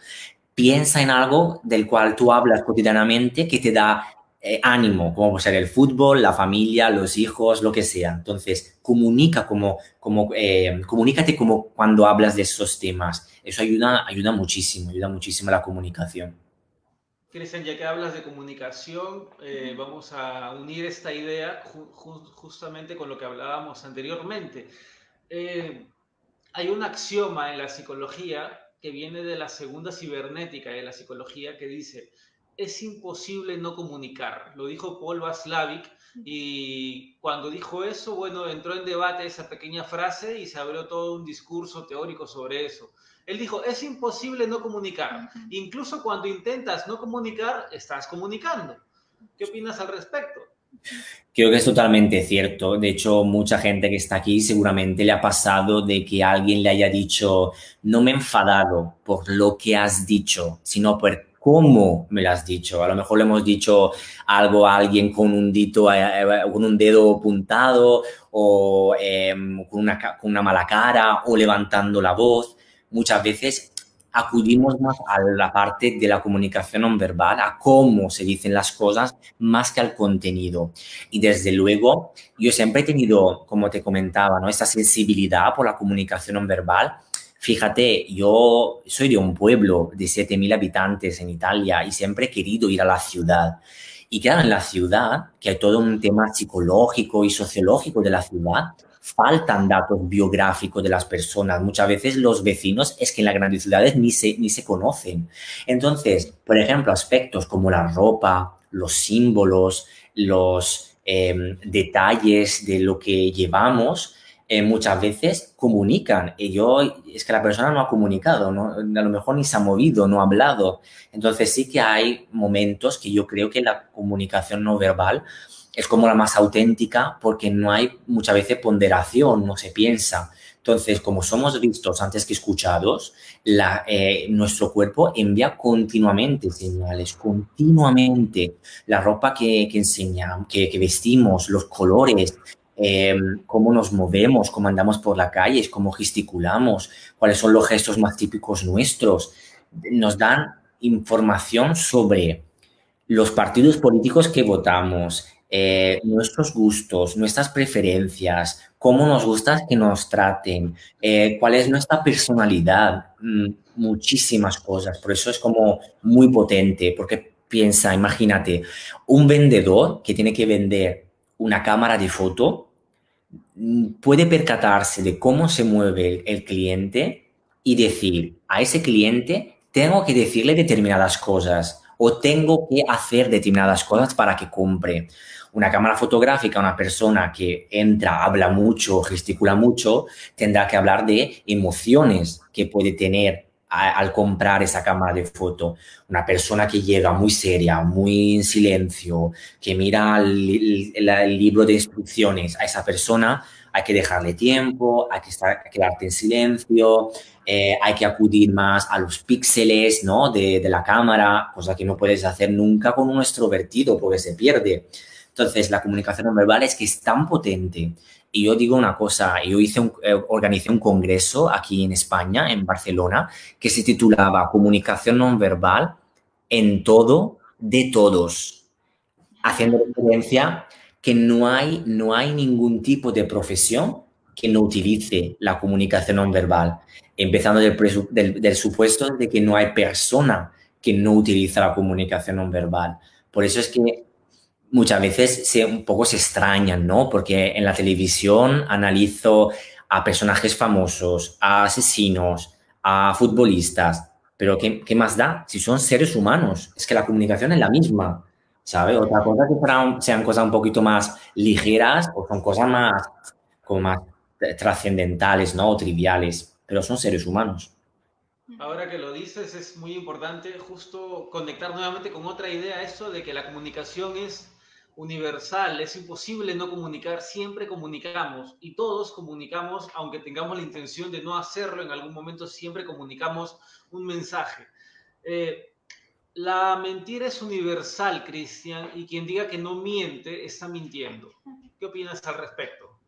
Speaker 2: piensa en algo del cual tú hablas cotidianamente que te da eh, ánimo, como puede ser el fútbol, la familia, los hijos, lo que sea. Entonces, comunica como, como eh, comunícate como cuando hablas de esos temas. Eso ayuda, ayuda muchísimo, ayuda muchísimo a la comunicación.
Speaker 1: Cristian, ya que hablas de comunicación, eh, vamos a unir esta idea justamente con lo que hablábamos anteriormente. hay un axioma en la psicología que viene de la segunda cibernética de la psicología que dice, es imposible no comunicar. Lo dijo Paul Vaslavic y cuando dijo eso, bueno, entró en debate esa pequeña frase y se abrió todo un discurso teórico sobre eso. Él dijo, es imposible no comunicar. Incluso cuando intentas no comunicar, estás comunicando. ¿Qué opinas al respecto?
Speaker 2: Creo que es totalmente cierto. De hecho, mucha gente que está aquí seguramente le ha pasado de que alguien le haya dicho, no me he enfadado por lo que has dicho, sino por cómo me lo has dicho. A lo mejor le hemos dicho algo a alguien con un, dito, eh, eh, con un dedo puntado o em, con, una, con una mala cara o levantando la voz. Muchas veces acudimos más a la parte de la comunicación no verbal, a cómo se dicen las cosas, más que al contenido. Y desde luego, yo siempre he tenido, como te comentaba, ¿no? esta sensibilidad por la comunicación no verbal. Fíjate, yo soy de un pueblo de 7.000 habitantes en Italia y siempre he querido ir a la ciudad. Y claro, en la ciudad, que hay todo un tema psicológico y sociológico de la ciudad, faltan datos biográficos de las personas. Muchas veces los vecinos es que en las grandes ciudades ni se, ni se conocen. Entonces, por ejemplo, aspectos como la ropa, los símbolos, los em, detalles de lo que llevamos, eh, muchas veces comunican. Y yo, es que la persona no ha comunicado, ¿no? a lo mejor ni se ha movido, no ha hablado. Entonces sí que hay momentos que yo creo que la comunicación no verbal es como la más auténtica porque no hay muchas veces ponderación, no se piensa. Entonces, como somos vistos antes que escuchados, eh, nuestro cuerpo envía continuamente señales, continuamente. La ropa que, que enseñamos, que, vestimos, los colores, em, cómo nos movemos, cómo andamos por la calle, cómo gesticulamos, cuáles son los gestos más típicos nuestros, nos dan información sobre los partidos políticos que votamos, eh, nuestros gustos, nuestras preferencias, cómo nos gusta que nos traten, eh, cuál es nuestra personalidad, mm, muchísimas cosas. Por eso es como muy potente, porque piensa, imagínate, un vendedor que tiene que vender una cámara de foto mm, puede percatarse de cómo se mueve el cliente y decir a ese cliente, tengo que decirle determinadas cosas o tengo que hacer determinadas cosas para que compre. Una cámara fotográfica, una persona que entra, habla mucho, gesticula mucho, tendrá que hablar de emociones que puede tener al comprar esa cámara de foto. Una persona que llega muy seria, muy en silencio, que mira el, libro de instrucciones, a esa persona hay que dejarle tiempo, hay que estar, quedarte en silencio, eh, hay que acudir más a los píxeles ¿no? de, de, la cámara, cosa que no puedes hacer nunca con un extrovertido porque se pierde. Entonces, la comunicación no verbal es que es tan potente y yo digo una cosa, yo hice un, eh, organicé un congreso aquí en España, en Barcelona, que se titulaba Comunicación no verbal en todo de todos, haciendo referencia que no hay, no hay ningún tipo de profesión que no utilice la comunicación no verbal, empezando del, del, supuesto de que no hay persona que no utiliza la comunicación no verbal. Por eso es que muchas veces se, un poco se extrañan, ¿no? Porque en la televisión analizo a personajes famosos, a asesinos, a futbolistas, pero ¿qué, ¿qué, más da? Si son seres humanos, es que la comunicación es la misma, ¿sabes? Otra cosa que sean cosas un poquito más ligeras o son cosas más, como más trascendentales, ¿no? O triviales, pero son seres humanos.
Speaker 1: Ahora que lo dices, es muy importante justo conectar nuevamente con otra idea, eso de que la comunicación es universal, es imposible no comunicar, siempre comunicamos y todos comunicamos, aunque tengamos la intención de no hacerlo, en algún momento siempre comunicamos un mensaje. Eh, la mentira es universal, Cristian, y quien diga que no miente está mintiendo. ¿Qué opinas al respecto?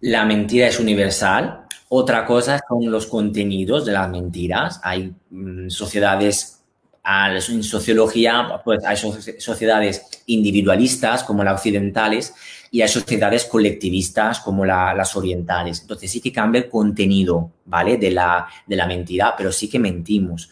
Speaker 2: La mentira es universal. Otra cosa son los contenidos de las mentiras. Hay mm, sociedades en sociología, pues hay sociedades individualistas como las occidentales y hay sociedades colectivistas como las orientales. Entonces sí que cambia el contenido, ¿vale? De la, de la mentira, pero sí que mentimos.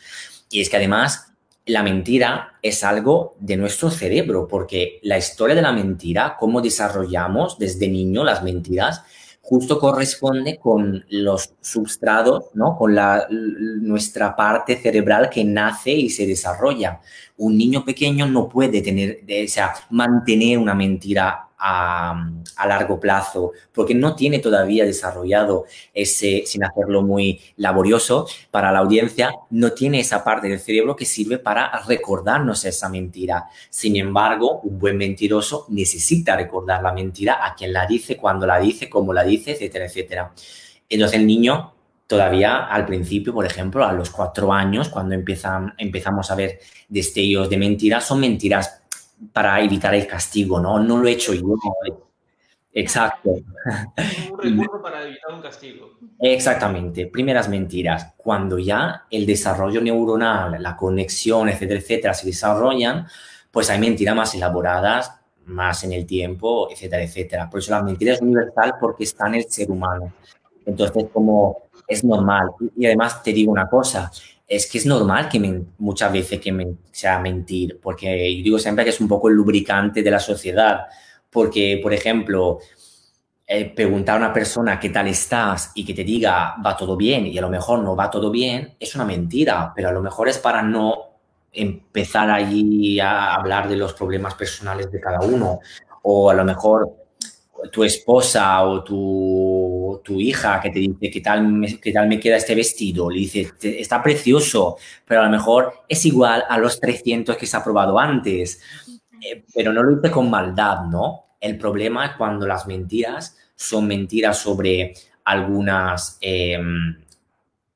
Speaker 2: Y es que además la mentira es algo de nuestro cerebro, porque la historia de la mentira, cómo desarrollamos desde niño las mentiras, justo corresponde con los substratos, ¿no? Con la, nuestra parte cerebral que nace y se desarrolla. Un niño pequeño no puede tener, o sea, mantener una mentira a, largo plazo, porque no tiene todavía desarrollado ese, sin hacerlo muy laborioso para la audiencia, no tiene esa parte del cerebro que sirve para recordarnos esa mentira. Sin embargo, un buen mentiroso necesita recordar la mentira a quien la dice, cuando la dice, cómo la dice, etcétera, etcétera. Entonces el niño todavía al principio, por ejemplo, a los cuatro años, cuando empiezan, empezamos a ver destellos de mentiras, son mentiras para evitar el castigo, ¿no? No lo he hecho yo. Exacto.
Speaker 1: Un recurso para evitar un castigo.
Speaker 2: Exactamente. Primeras mentiras. Cuando ya el desarrollo neuronal, la conexión, etcétera, etcétera, se desarrollan, pues hay mentiras más elaboradas, más en el tiempo, etcétera, etcétera. Por eso la mentira es universal porque está en el ser humano. Entonces, como es normal. Y además te digo una cosa, es que es normal que muchas veces que sea mentir, porque yo digo siempre que es un poco el lubricante de la sociedad, porque, por ejemplo, eh, preguntar a una persona qué tal estás y que te diga va todo bien y a lo mejor no va todo bien, es una mentira, pero a lo mejor es para no empezar allí a hablar de los problemas personales de cada uno, o a lo mejor tu esposa o tu, tu, hija que te dice qué tal, me, qué tal me queda este vestido, le dice, está precioso, pero a lo mejor es igual a los 300 que se ha probado antes, eh, pero no lo dice con maldad, ¿no? El problema es cuando las mentiras son mentiras sobre algunas... Eh,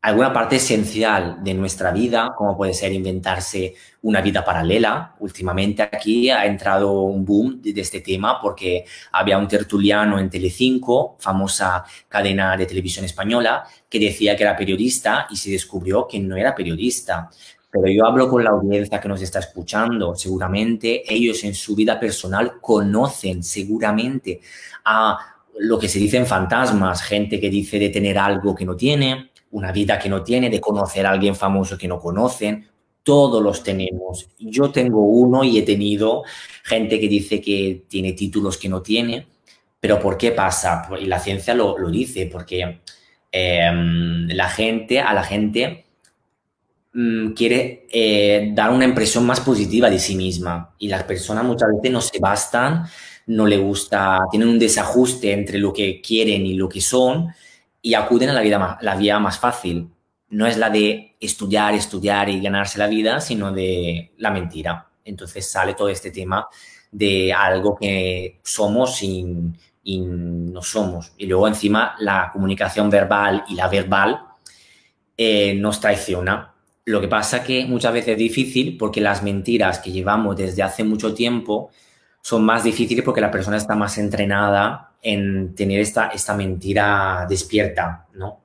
Speaker 2: alguna parte esencial de nuestra vida, como puede ser inventarse una vida paralela. Últimamente aquí ha entrado un boom de, este tema porque había un tertuliano en Telecinco, famosa cadena de televisión española, que decía que era periodista y se descubrió que no era periodista. pero yo hablo con la audiencia que nos está escuchando. Seguramente ellos en su vida personal conocen seguramente a lo que se dicen fantasmas, gente que dice de tener algo que no tiene, una vida que no tiene, de conocer a alguien famoso que no conocen. Todos los tenemos. Yo tengo uno y he tenido gente que dice que tiene títulos que no tiene. Pero ¿por qué pasa? Y la ciencia lo, lo dice, porque em, la gente, a la gente mm, quiere eh, dar una impresión más positiva de sí misma y las personas muchas veces no se bastan, no le gusta, tienen un desajuste entre lo que quieren y lo que son y acuden a la, vida la vía más fácil. No es la de estudiar, estudiar y ganarse la vida, sino de la mentira. Entonces sale todo este tema de algo que somos y no somos. Y luego encima la comunicación verbal y la verbal eh, nos traiciona. Lo que pasa que muchas veces es difícil porque las mentiras que llevamos desde hace mucho tiempo son más difíciles porque la persona está más entrenada en tener esta, esta mentira despierta, ¿no?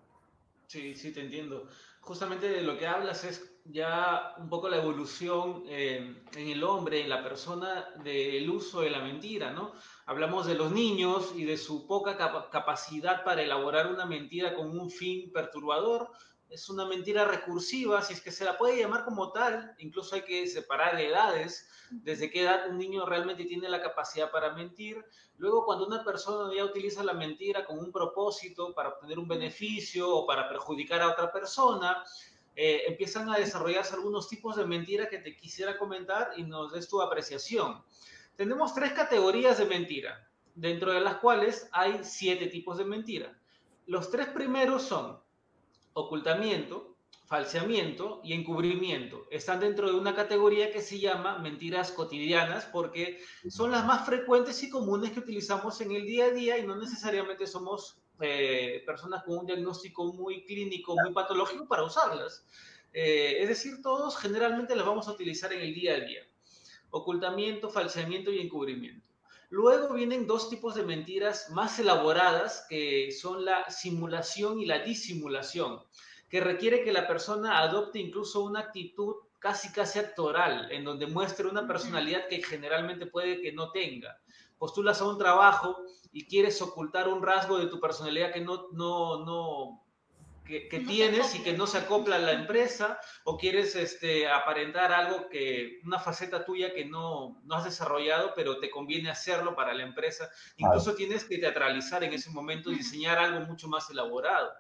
Speaker 1: Sí, sí, te entiendo. Justamente de lo que hablas es ya un poco la evolución eh, en el hombre, en la persona, del uso de la mentira, ¿no? Hablamos de los niños y de su poca capacidad para elaborar una mentira con un fin perturbador. Es una mentira recursiva, si es que se la puede llamar como tal, incluso hay que separar edades, desde qué edad un niño realmente tiene la capacidad para mentir. Luego, cuando una persona ya utiliza la mentira con un propósito para obtener un beneficio o para perjudicar a otra persona, eh, empiezan a desarrollarse algunos tipos de mentira que te quisiera comentar y nos des tu apreciación. Tenemos tres categorías de mentira, dentro de las cuales hay siete tipos de mentira. Los tres primeros son ocultamiento, falseamiento y encubrimiento. Están dentro de una categoría que se llama mentiras cotidianas porque son las más frecuentes y comunes que utilizamos en el día a día y no necesariamente somos eh, personas con un diagnóstico muy clínico, muy patológico para usarlas. Eh, es decir, todos generalmente las vamos a utilizar en el día a día. Ocultamiento, falseamiento y encubrimiento. Luego vienen dos tipos de mentiras más elaboradas, que son la simulación y la disimulación, que requiere que la persona adopte incluso una actitud casi casi actoral, en donde muestre una personalidad que generalmente puede que no tenga. Postulas a un trabajo y quieres ocultar un rasgo de tu personalidad que no, no, no, que, tienes y que no se acopla a la empresa, o quieres este, aparentar algo que, una faceta tuya que no, no has desarrollado, pero te conviene hacerlo para la empresa. Incluso tienes que teatralizar en ese momento y diseñar algo mucho más elaborado.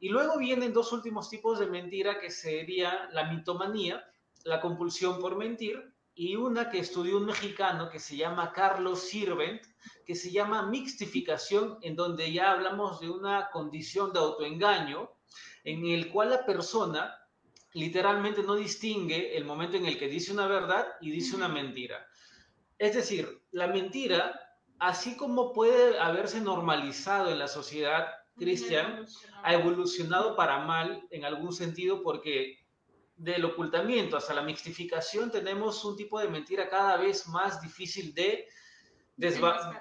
Speaker 1: Y luego vienen dos últimos tipos de mentira, que sería la mitomanía, la compulsión por mentir, y una que estudió un mexicano que se llama Carlos Sirvent, que se llama mixtificación, en donde ya hablamos de una condición de autoengaño, en el cual la persona literalmente no distingue el momento en el que dice una verdad y dice una mentira. Es decir, la mentira, así como puede haberse normalizado en la sociedad, Cristian, ha evolucionado para mal en algún sentido porque del ocultamiento hasta la mixtificación tenemos un tipo de mentira cada vez más difícil de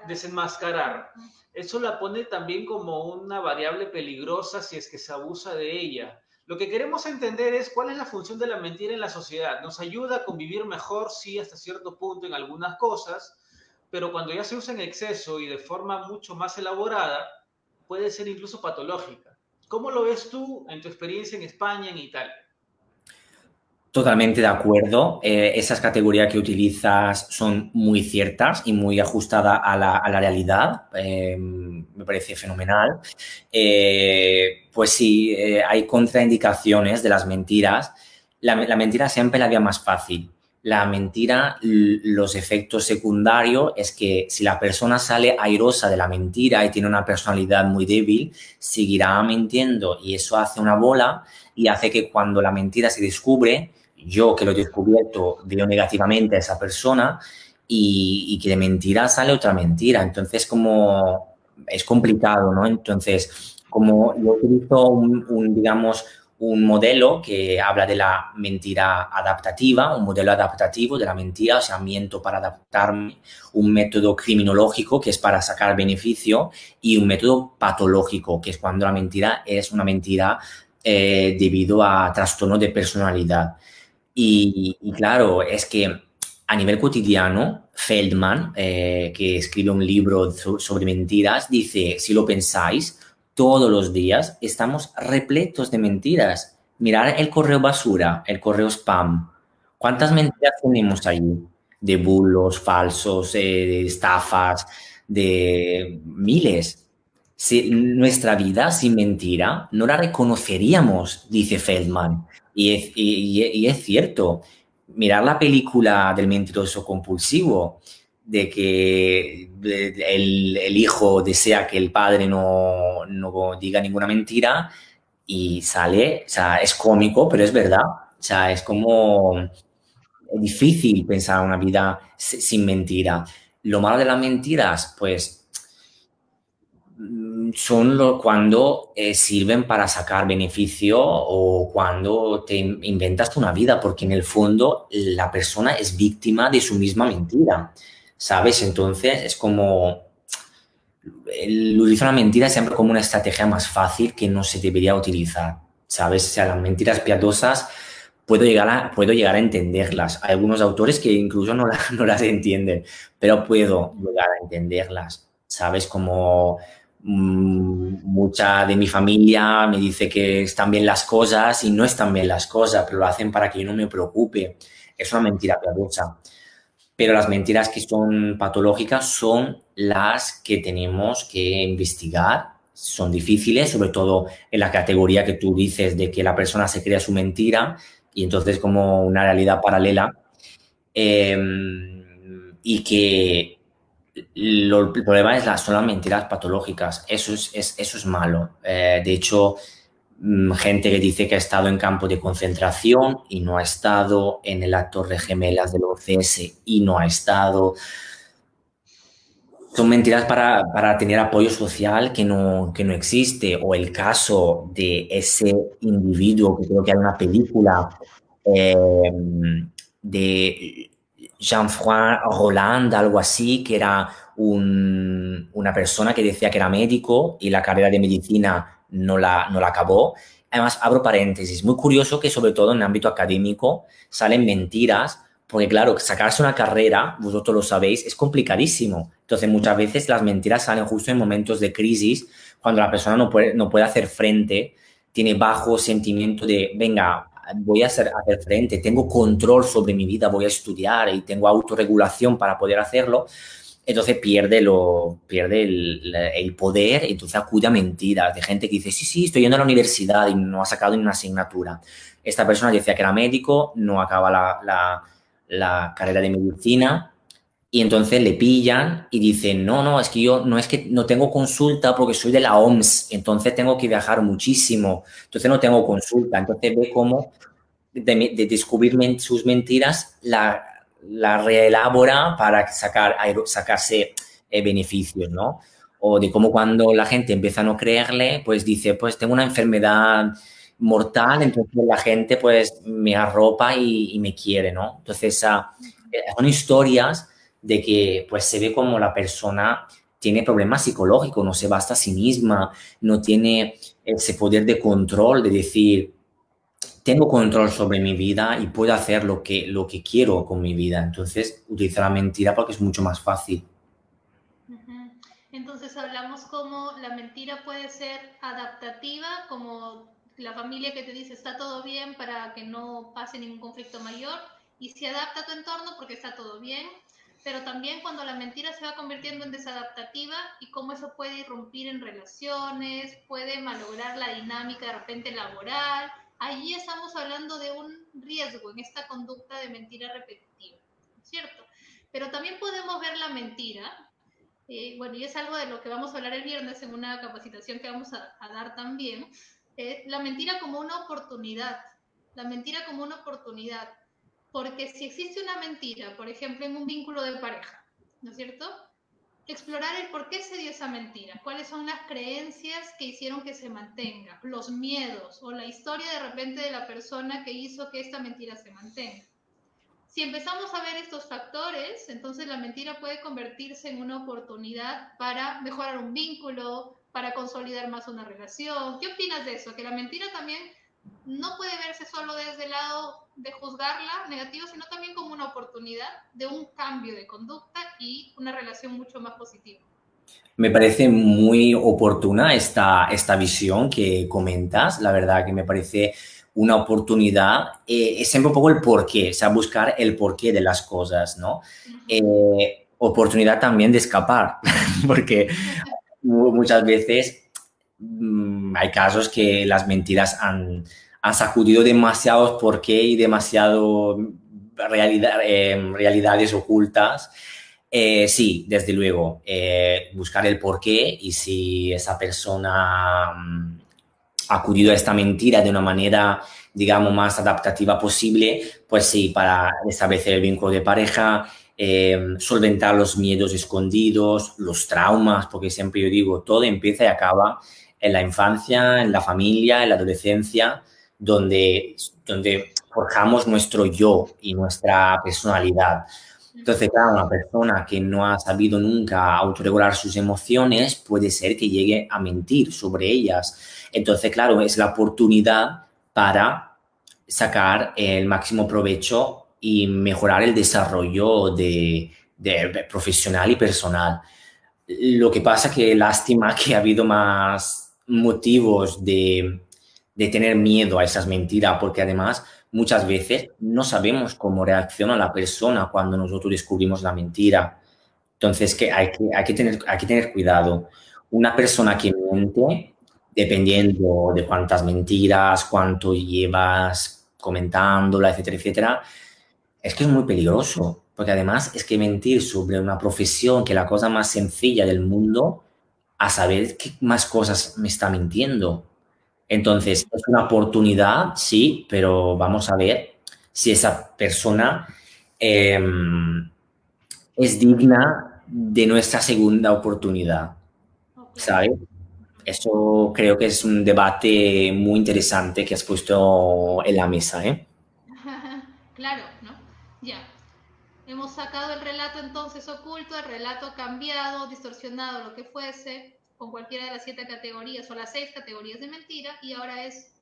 Speaker 1: desenmascarar. Eso la pone también como una variable peligrosa si es que se abusa de ella. Lo que queremos entender es cuál es la función de la mentira en la sociedad. Nos ayuda a convivir mejor, sí, hasta cierto punto en algunas cosas, pero cuando ya se usa en exceso y de forma mucho más elaborada, puede ser incluso patológica. ¿Cómo lo ves tú en tu experiencia en España, en Italia?
Speaker 2: Totalmente de acuerdo. Eh, esas categorías que utilizas son muy ciertas y muy ajustadas a la, realidad. Em, me parece fenomenal. Eh, pues sí, eh, hay contraindicaciones de las mentiras. La, la, mentira siempre la vía más fácil. La mentira, los efectos secundarios es que si la persona sale airosa de la mentira y tiene una personalidad muy débil, seguirá mintiendo y eso hace una bola y hace que cuando la mentira se descubre, yo que lo he descubierto veo negativamente a esa persona y, que de mentira sale otra mentira. Entonces, como es complicado, ¿no? Entonces, como yo utilizo un, digamos, un modelo que habla de la mentira adaptativa, un modelo adaptativo de la mentira, o sea, miento para adaptarme, un método criminológico que es para sacar beneficio y un método patológico que es cuando la mentira es una mentira eh, debido a trastorno de personalidad. Y, claro, es que a nivel cotidiano, Feldman, eh, que escribe un libro sobre mentiras, dice, si lo pensáis, todos los días estamos repletos de mentiras. Mirar el correo basura, el correo spam. ¿Cuántas mentiras tenemos allí? De bulos falsos, eh, de estafas, de miles. Nuestra vida sin mentira no la reconoceríamos, dice Feldman. Y, es, cierto. Mirar la película del mentiroso compulsivo, de que el, hijo desea que el padre no, no, diga ninguna mentira y sale, o sea, es cómico, pero es verdad. O sea, es como difícil pensar una vida sin mentira. Lo malo de las mentiras, pues son cuando eh, sirven para sacar beneficio o cuando te inventas una vida, porque en el fondo la persona es víctima de su misma mentira, ¿sabes? Entonces es como el utilizar una mentira siempre como una estrategia más fácil que no se debería utilizar, ¿sabes? O sea, las mentiras piadosas puedo llegar a, puedo llegar a entenderlas. Hay algunos autores que incluso no, no las entienden, pero puedo llegar a entenderlas, ¿sabes? Como Mm, mucha de mi familia me dice que están bien las cosas y no están bien las cosas, pero lo hacen para que yo no me preocupe. Es una mentira piadosa. Pero las mentiras que son patológicas son las que tenemos que investigar. Son difíciles, sobre todo en la categoría que tú dices de que la persona se crea su mentira y entonces como una realidad paralela. Em, y que el problema es las, son las mentiras patológicas. Eso es, eso es malo. Eh, de hecho, gente que dice que ha estado en campo de concentración y no ha estado en el actor de gemelas del OCS y no ha estado. Son mentiras para, para tener apoyo social que no, que no existe. O el caso de ese individuo, que creo que hay una película eh, de Jean-François Roland, algo así, que era una persona que decía que era médico y la carrera de medicina no la, no la acabó. Además, abro paréntesis, muy curioso que sobre todo en el ámbito académico salen mentiras, porque claro, sacarse una carrera, vosotros lo sabéis, es complicadísimo. Entonces, muchas veces las mentiras salen justo en momentos de crisis, cuando la persona no puede, no puede hacer frente, tiene bajo sentimiento de, venga, voy a hacer, hacer frente, tengo control sobre mi vida, voy a estudiar y tengo autorregulación para poder hacerlo, entonces pierde, lo, pierde el, el, poder, entonces acude a mentiras de gente que dice, sí, sí, estoy yendo a la universidad y no ha sacado ni una asignatura. Esta persona decía que era médico, no acaba la, la, la carrera de medicina y entonces le pillan y dicen, no, no, es que yo no es que no tengo consulta porque soy de la OMS, entonces tengo que viajar muchísimo, entonces no tengo consulta. Entonces ve cómo de, descubrir sus mentiras la, la, reelabora para sacar, sacarse eh, beneficios, ¿no? O de cómo cuando la gente empieza a no creerle, pues dice, pues tengo una enfermedad mortal, entonces la gente pues me arropa y, me quiere, ¿no? Entonces eh, son historias de que pues se ve como la persona tiene problemas psicológicos, no se basta a sí misma, no tiene ese poder de control de decir, tengo control sobre mi vida y puedo hacer lo que, lo que quiero con mi vida. Entonces, utilizo la mentira porque es mucho más fácil.
Speaker 3: Entonces, hablamos como la mentira puede ser adaptativa, como la familia que te dice está todo bien para que no pase ningún conflicto mayor y se adapta a tu entorno porque está todo bien pero también cuando la mentira se va convirtiendo en desadaptativa y cómo eso puede irrumpir en relaciones, puede malograr la dinámica de repente laboral. Allí estamos hablando de un riesgo en esta conducta de mentira repetitiva, ¿cierto? Pero también podemos ver la mentira, eh, bueno, y es algo de lo que vamos a hablar el viernes en una capacitación que vamos a, dar también, eh, la mentira como una oportunidad, la mentira como una oportunidad. Porque si existe una mentira, por ejemplo, en un vínculo de pareja, ¿no es cierto? Explorar el por qué se dio esa mentira, cuáles son las creencias que hicieron que se mantenga, los miedos o la historia de repente de la persona que hizo que esta mentira se mantenga. Si empezamos a ver estos factores, entonces la mentira puede convertirse en una oportunidad para mejorar un vínculo, para consolidar más una relación. ¿Qué opinas de eso? Que la mentira también no puede verse solo desde el lado de juzgarla negativa, sino también como una oportunidad de un cambio de conducta y una relación mucho más positiva.
Speaker 2: Me parece muy oportuna esta, esta visión que comentas, la verdad que me parece una oportunidad, eh, es siempre un poco el porqué, o sea, buscar el porqué de las cosas, ¿no? Eh, oportunidad también de escapar, porque muchas veces mm, hay casos que las mentiras han, han sacudido demasiados porqué y demasiado realidad, eh, realidades ocultas. sí, desde luego, buscar el porqué y si esa persona mm, acudido a esta mentira de una manera, digamos, más adaptativa posible, pues sí, para establecer el vínculo de pareja, eh, solventar los miedos escondidos, los traumas, porque siempre yo digo, todo empieza y acaba en la infancia, en la familia, en la adolescencia, donde, donde forjamos nuestro yo y nuestra personalidad. Entonces, claro, una persona que no ha sabido nunca autorregular sus emociones puede ser que llegue a mentir sobre ellas. Entonces, claro, es la oportunidad para sacar el máximo provecho y mejorar el desarrollo de, profesional y personal. Lo que pasa que lástima que ha habido más motivos de, de tener miedo a esas mentiras, porque además muchas veces no sabemos cómo reacciona la persona cuando nosotros descubrimos la mentira. Entonces, que hay, que, hay, que tener, hay que tener cuidado. Una persona que miente, dependiendo de cuántas mentiras, cuánto llevas comentándola, etcétera, etcétera, es que es muy peligroso. Porque además es que mentir sobre una profesión, que es la cosa más sencilla del mundo, a saber qué más cosas me está mintiendo. Entonces, es una oportunidad, sí, pero vamos a ver si esa persona em, es digna de nuestra segunda oportunidad, ¿sabes? Eso creo que es un debate muy interesante que has puesto en la mesa, ¿eh?
Speaker 3: claro, ¿no? Ya. Hemos sacado el relato entonces oculto, el relato cambiado, distorsionado, lo que fuese con cualquiera de las siete categorías o las seis categorías de mentira y ahora es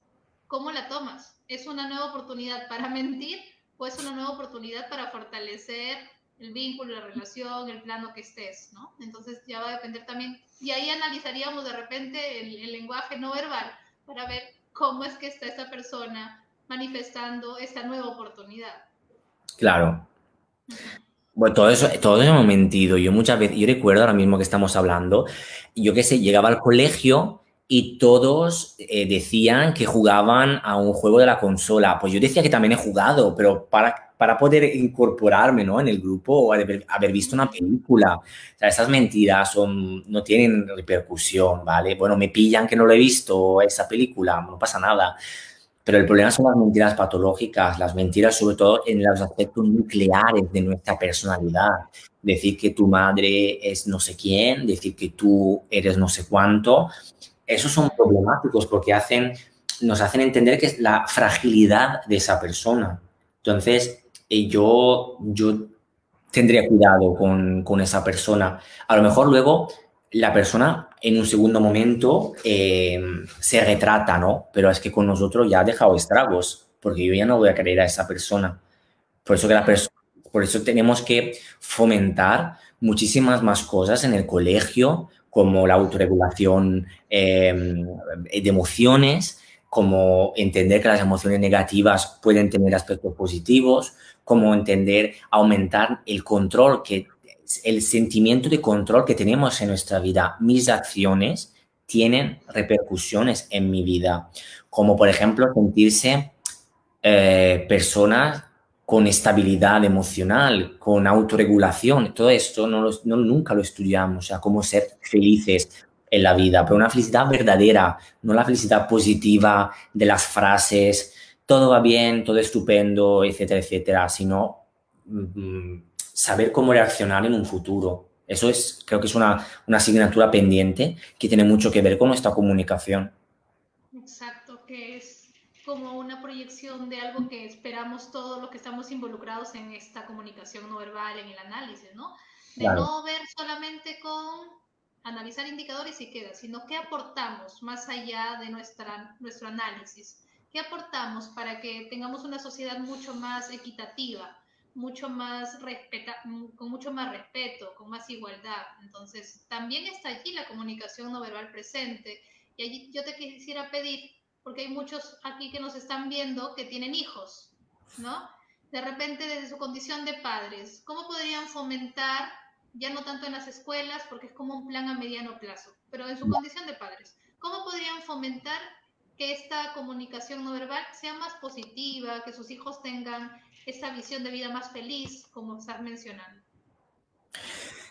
Speaker 3: cómo la tomas. ¿Es una nueva oportunidad para mentir o es una nueva oportunidad para fortalecer el vínculo, la relación, el plano que estés, ¿no? Entonces ya va a depender también, y ahí analizaríamos de repente el, el lenguaje no verbal para ver cómo es que está esta persona manifestando esta nueva oportunidad.
Speaker 2: Claro. Bueno, todo eso, todo eso hemos mentido. Yo muchas veces, yo recuerdo ahora mismo que estamos hablando, yo qué sé, llegaba al colegio y todos eh, decían que jugaban a un juego de la consola. Pues yo decía que también he jugado, pero para, para poder incorporarme ¿no? en el grupo o haber, haber visto una película. O sea, esas mentiras son, no tienen repercusión, ¿vale? Bueno, me pillan que no lo he visto esa película, no pasa nada. Pero el problema son las mentiras patológicas, las mentiras sobre todo en los aspectos nucleares de nuestra personalidad. Decir que tu madre es no sé quién, decir que tú eres no sé cuánto. Esos son problemáticos porque hacen, nos hacen entender que es la fragilidad de esa persona. Entonces, eh, yo, yo tendría cuidado con, con esa persona. A lo mejor luego la persona en un segundo momento eh, se retrata, ¿no? Pero es que con nosotros ya ha dejado estragos, porque yo ya no voy a querer a esa persona. Por eso, que la por eso tenemos que fomentar muchísimas más cosas en el colegio, como la autorregulación em, de emociones, como entender que las emociones negativas pueden tener aspectos positivos, como entender, aumentar el control que el sentimiento de control que tenemos en nuestra vida. Mis acciones tienen repercusiones en mi vida, como por ejemplo sentirse eh, personas con estabilidad emocional, con autorregulación. Todo esto no, nunca lo estudiamos, o sea, cómo ser felices en la vida, pero una felicidad verdadera, no la felicidad positiva de las frases, todo va bien, todo estupendo, etcétera, etcétera, sino mm, saber cómo reaccionar en un futuro. Eso es, creo que es una, una asignatura pendiente que tiene mucho que ver con nuestra comunicación.
Speaker 3: Exacto, que es como una proyección de algo que esperamos todos los que estamos involucrados en esta comunicación no verbal, en el análisis, ¿no? De no ver solamente con analizar indicadores y queda, sino qué aportamos más allá de nuestra, nuestro análisis. ¿Qué aportamos para que tengamos una sociedad mucho más equitativa, mucho más respeta con mucho más respeto, con más igualdad? Entonces, también está allí la comunicación no verbal presente. Y allí yo te quisiera pedir, porque hay muchos aquí que nos están viendo que tienen hijos, ¿no? De repente, desde su condición de padres, ¿cómo podrían fomentar, ya no tanto en las escuelas, porque es como un plan a mediano plazo, pero en su condición de padres, ¿cómo podrían fomentar que esta comunicación no verbal sea más positiva, que sus hijos tengan esta visión de vida más feliz, como estás mencionando?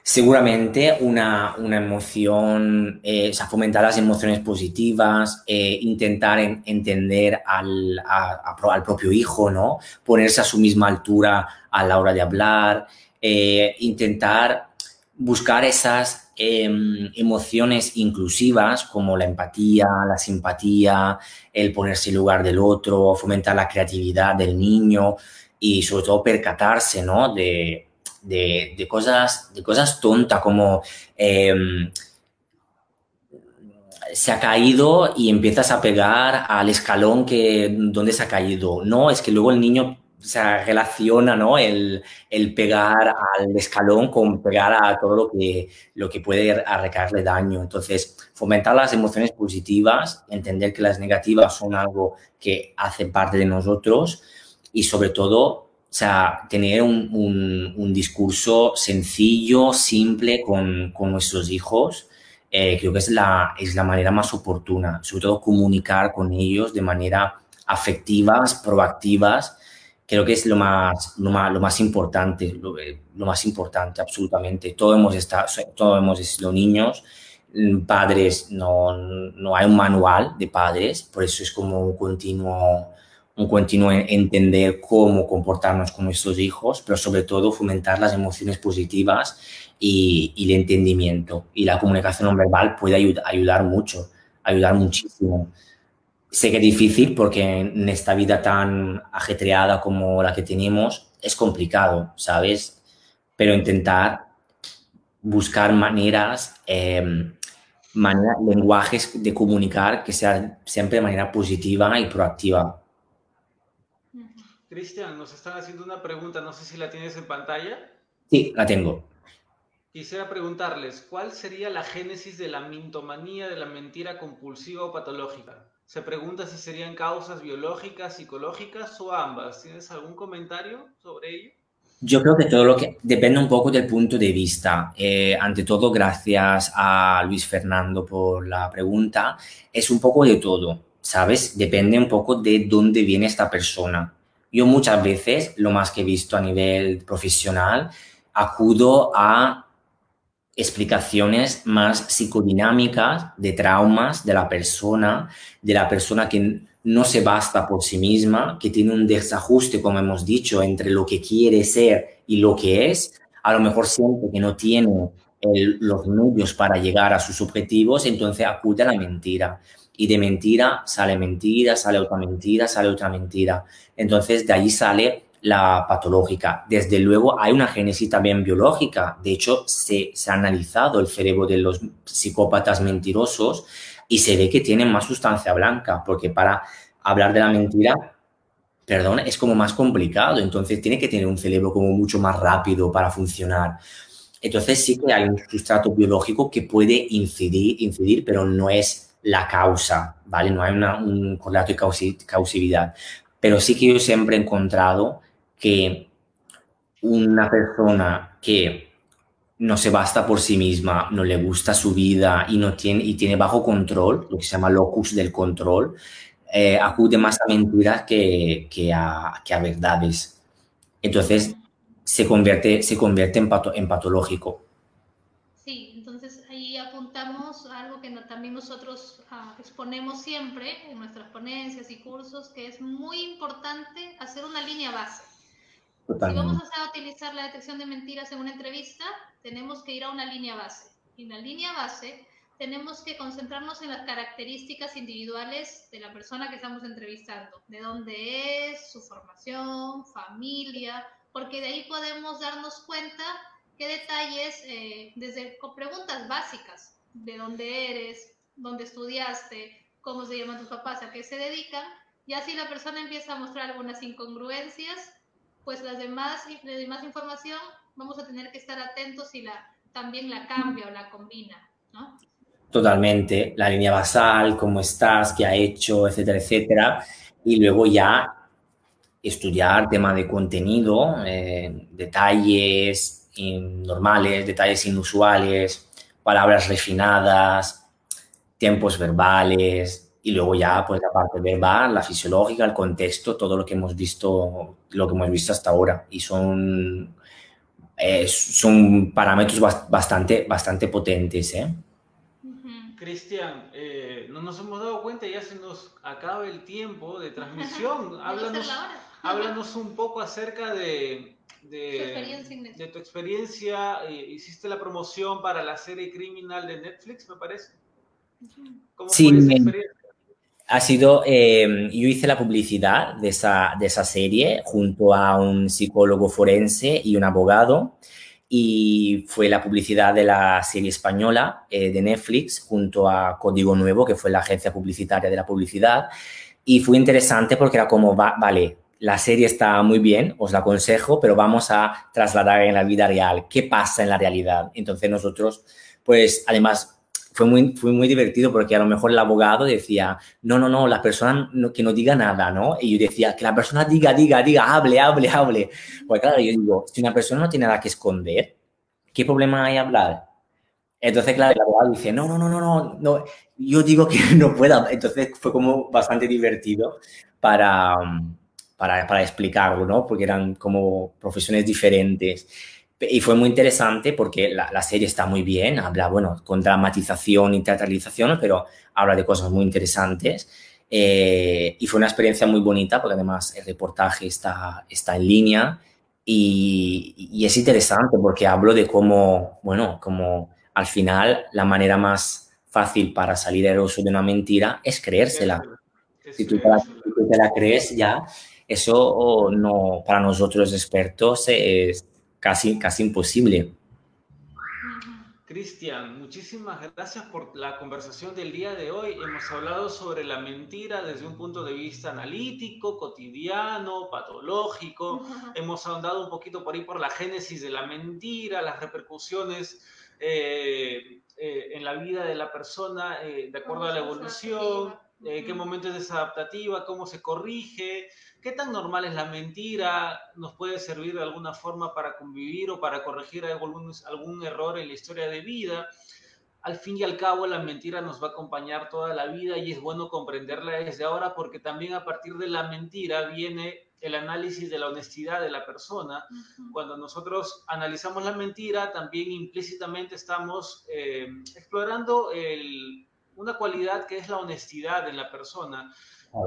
Speaker 2: Seguramente una, una emoción, eh, o sea, fomentar las emociones positivas, eh, intentar entender al, al, propio hijo, ¿no? Ponerse a su misma altura a la hora de hablar, eh, intentar buscar esas em, emociones inclusivas como la empatía, la simpatía, el ponerse en lugar del otro, fomentar la creatividad del niño y sobre todo percatarse ¿no? de, de, cosas, de cosas tontas como em, se ha caído y empiezas a pegar al escalón que donde se ha caído. No, es que luego el niño se relaciona ¿no? el, pegar al escalón con pegar a todo lo que, lo que puede arrecarle daño. Entonces, fomentar las emociones positivas, entender que las negativas son algo que hace parte de nosotros y sobre todo, o sea, tener un, discurso sencillo, simple con, nuestros hijos. Eh, creo que es la, es la manera más oportuna, sobre todo comunicar con ellos de manera afectivas, proactivas, creo que es lo más, lo más, lo más importante, lo, lo, más importante, absolutamente. Todos hemos, estado, todos hemos sido niños, mm, padres, no, no hay un manual de padres, por eso es como un continuo, un continuo entender cómo comportarnos con nuestros hijos, pero sobre todo fomentar las emociones positivas y, y el entendimiento. Y la comunicación no verbal puede ayudar, ayudar mucho, ayudar muchísimo. Sé que es difícil porque en esta vida tan ajetreada como la que tenemos es complicado, ¿sabes? Pero intentar buscar maneras, eh, lenguajes de comunicar que sean siempre de manera positiva y proactiva.
Speaker 1: Cristian, nos están haciendo una pregunta, no sé si la tienes en pantalla.
Speaker 2: Sí, la tengo.
Speaker 1: Quisiera preguntarles, ¿cuál sería la génesis de la mintomanía de la mentira compulsiva o patológica? Se pregunta si serían causas biológicas, psicológicas o ambas. ¿Tienes algún comentario sobre ello?
Speaker 2: Yo creo que todo lo que depende un poco del punto de vista. Eh, ante todo, gracias a Luis Fernando por la pregunta. Es un poco de todo, ¿sabes? Depende un poco de dónde viene esta persona. Yo muchas veces, lo más que he visto a nivel profesional, acudo a explicaciones más psicodinámicas de traumas de la persona, de la persona que no se basta por sí misma, que tiene un desajuste, como hemos dicho, entre lo que quiere ser y lo que es, a lo mejor siente que no tiene los medios para llegar a sus objetivos, entonces acude a la mentira. Y de mentira sale mentira, sale otra mentira, sale otra mentira. Entonces de ahí sale la patológica. Desde luego hay una génesis también biológica. De hecho, se, ha analizado el cerebro de los psicópatas mentirosos y se ve que tienen más sustancia blanca, porque para hablar de la mentira, perdón, es como más complicado. Entonces tiene que tener un cerebro como mucho más rápido para funcionar. Entonces sí que hay un sustrato biológico que puede incidir, incidir pero no es la causa, ¿vale? No hay un correlato de causividad. Pero sí que yo siempre he encontrado que una persona que no se basta por sí misma, no le gusta su vida y, no tiene, y tiene bajo control, lo que se llama locus del control, eh, acude más a mentiras que, que, a, que, a, verdades. Entonces se convierte, se convierte en, en patológico.
Speaker 3: Sí, entonces ahí apuntamos algo que también nosotros ah, exponemos siempre en nuestras ponencias y cursos, que es muy importante hacer una línea base si vamos a utilizar la detección de mentiras en una entrevista, tenemos que ir a una línea base. Y en la línea base tenemos que concentrarnos en las características individuales de la persona que estamos entrevistando, de dónde es, su formación, familia, porque de ahí podemos darnos cuenta qué detalles, eh, desde con preguntas básicas, de dónde eres, dónde estudiaste, cómo se llaman tus papás, a qué se dedican, Ya si la persona empieza a mostrar algunas incongruencias, pues las demás, la demás información vamos a tener que estar atentos si la, también la cambia o la combina, ¿no?
Speaker 2: Totalmente, la línea basal, cómo estás, qué ha hecho, etcétera, etcétera. Y luego ya estudiar tema de contenido, eh, detalles normales, detalles inusuales, palabras refinadas, tiempos verbales y luego ya pues la parte verbal, la fisiológica, el contexto, todo lo que hemos visto, lo que hemos visto hasta ahora y son eh, son parámetros bastante bastante potentes, ¿eh?
Speaker 1: Cristian, eh, no nos hemos dado cuenta, ya se nos acaba el tiempo de transmisión. háblanos, háblanos un poco acerca de, de, tu experiencia. Eh, hiciste la promoción para la serie criminal de Netflix, me parece.
Speaker 2: ¿Cómo sí, fue esa experiencia? Ha sido, eh, yo hice la publicidad de esa, de esa serie junto a un psicólogo forense y un abogado y fue la publicidad de la serie española eh, de Netflix junto a Código Nuevo, que fue la agencia publicitaria de la publicidad. Y fue interesante porque era como, vale, la serie está muy bien, os la aconsejo, pero vamos a trasladar en la vida real. ¿Qué pasa en la realidad? Entonces nosotros, pues además fue muy, fue muy divertido porque a lo mejor el abogado decía, no, no, no, la persona que no diga nada, ¿no? Y yo decía, que la persona diga, diga, diga, hable, hable, hable. Pues claro, yo digo, si una persona no tiene nada que esconder, ¿qué problema hay hablar? Entonces, claro, el abogado dice, no, no, no, no, no, no, yo digo que no pueda. Entonces fue como bastante divertido para, para, para explicarlo, ¿no? Porque eran como profesiones diferentes. Y fue muy interesante porque la, serie está muy bien, habla, bueno, con dramatización y teatralización, pero habla de cosas muy interesantes. Eh, y fue una experiencia muy bonita porque además el reportaje está, está en línea y, y, es interesante porque hablo de cómo, bueno, como al final la manera más fácil para salir eroso de una mentira es creérsela. Si tú te la, te la crees ya, eso no, para nosotros expertos es casi, casi imposible.
Speaker 1: Cristian, muchísimas gracias por la conversación del día de hoy. Hemos hablado sobre la mentira desde un punto de vista analítico, cotidiano, patológico. Hemos ahondado un poquito por ahí por la génesis de la mentira, las repercusiones eh, eh, en la vida de la persona eh, de acuerdo a la evolución, qué momento es desadaptativa, cómo se corrige, ¿Qué tan normal es la mentira? ¿Nos puede servir de alguna forma para convivir o para corregir algún, algún error en la historia de vida? Al fin y al cabo, la mentira nos va a acompañar toda la vida y es bueno comprenderla desde ahora porque también a partir de la mentira viene el análisis de la honestidad de la persona. Cuando nosotros analizamos la mentira, también implícitamente estamos eh, explorando una cualidad que es la honestidad en la persona.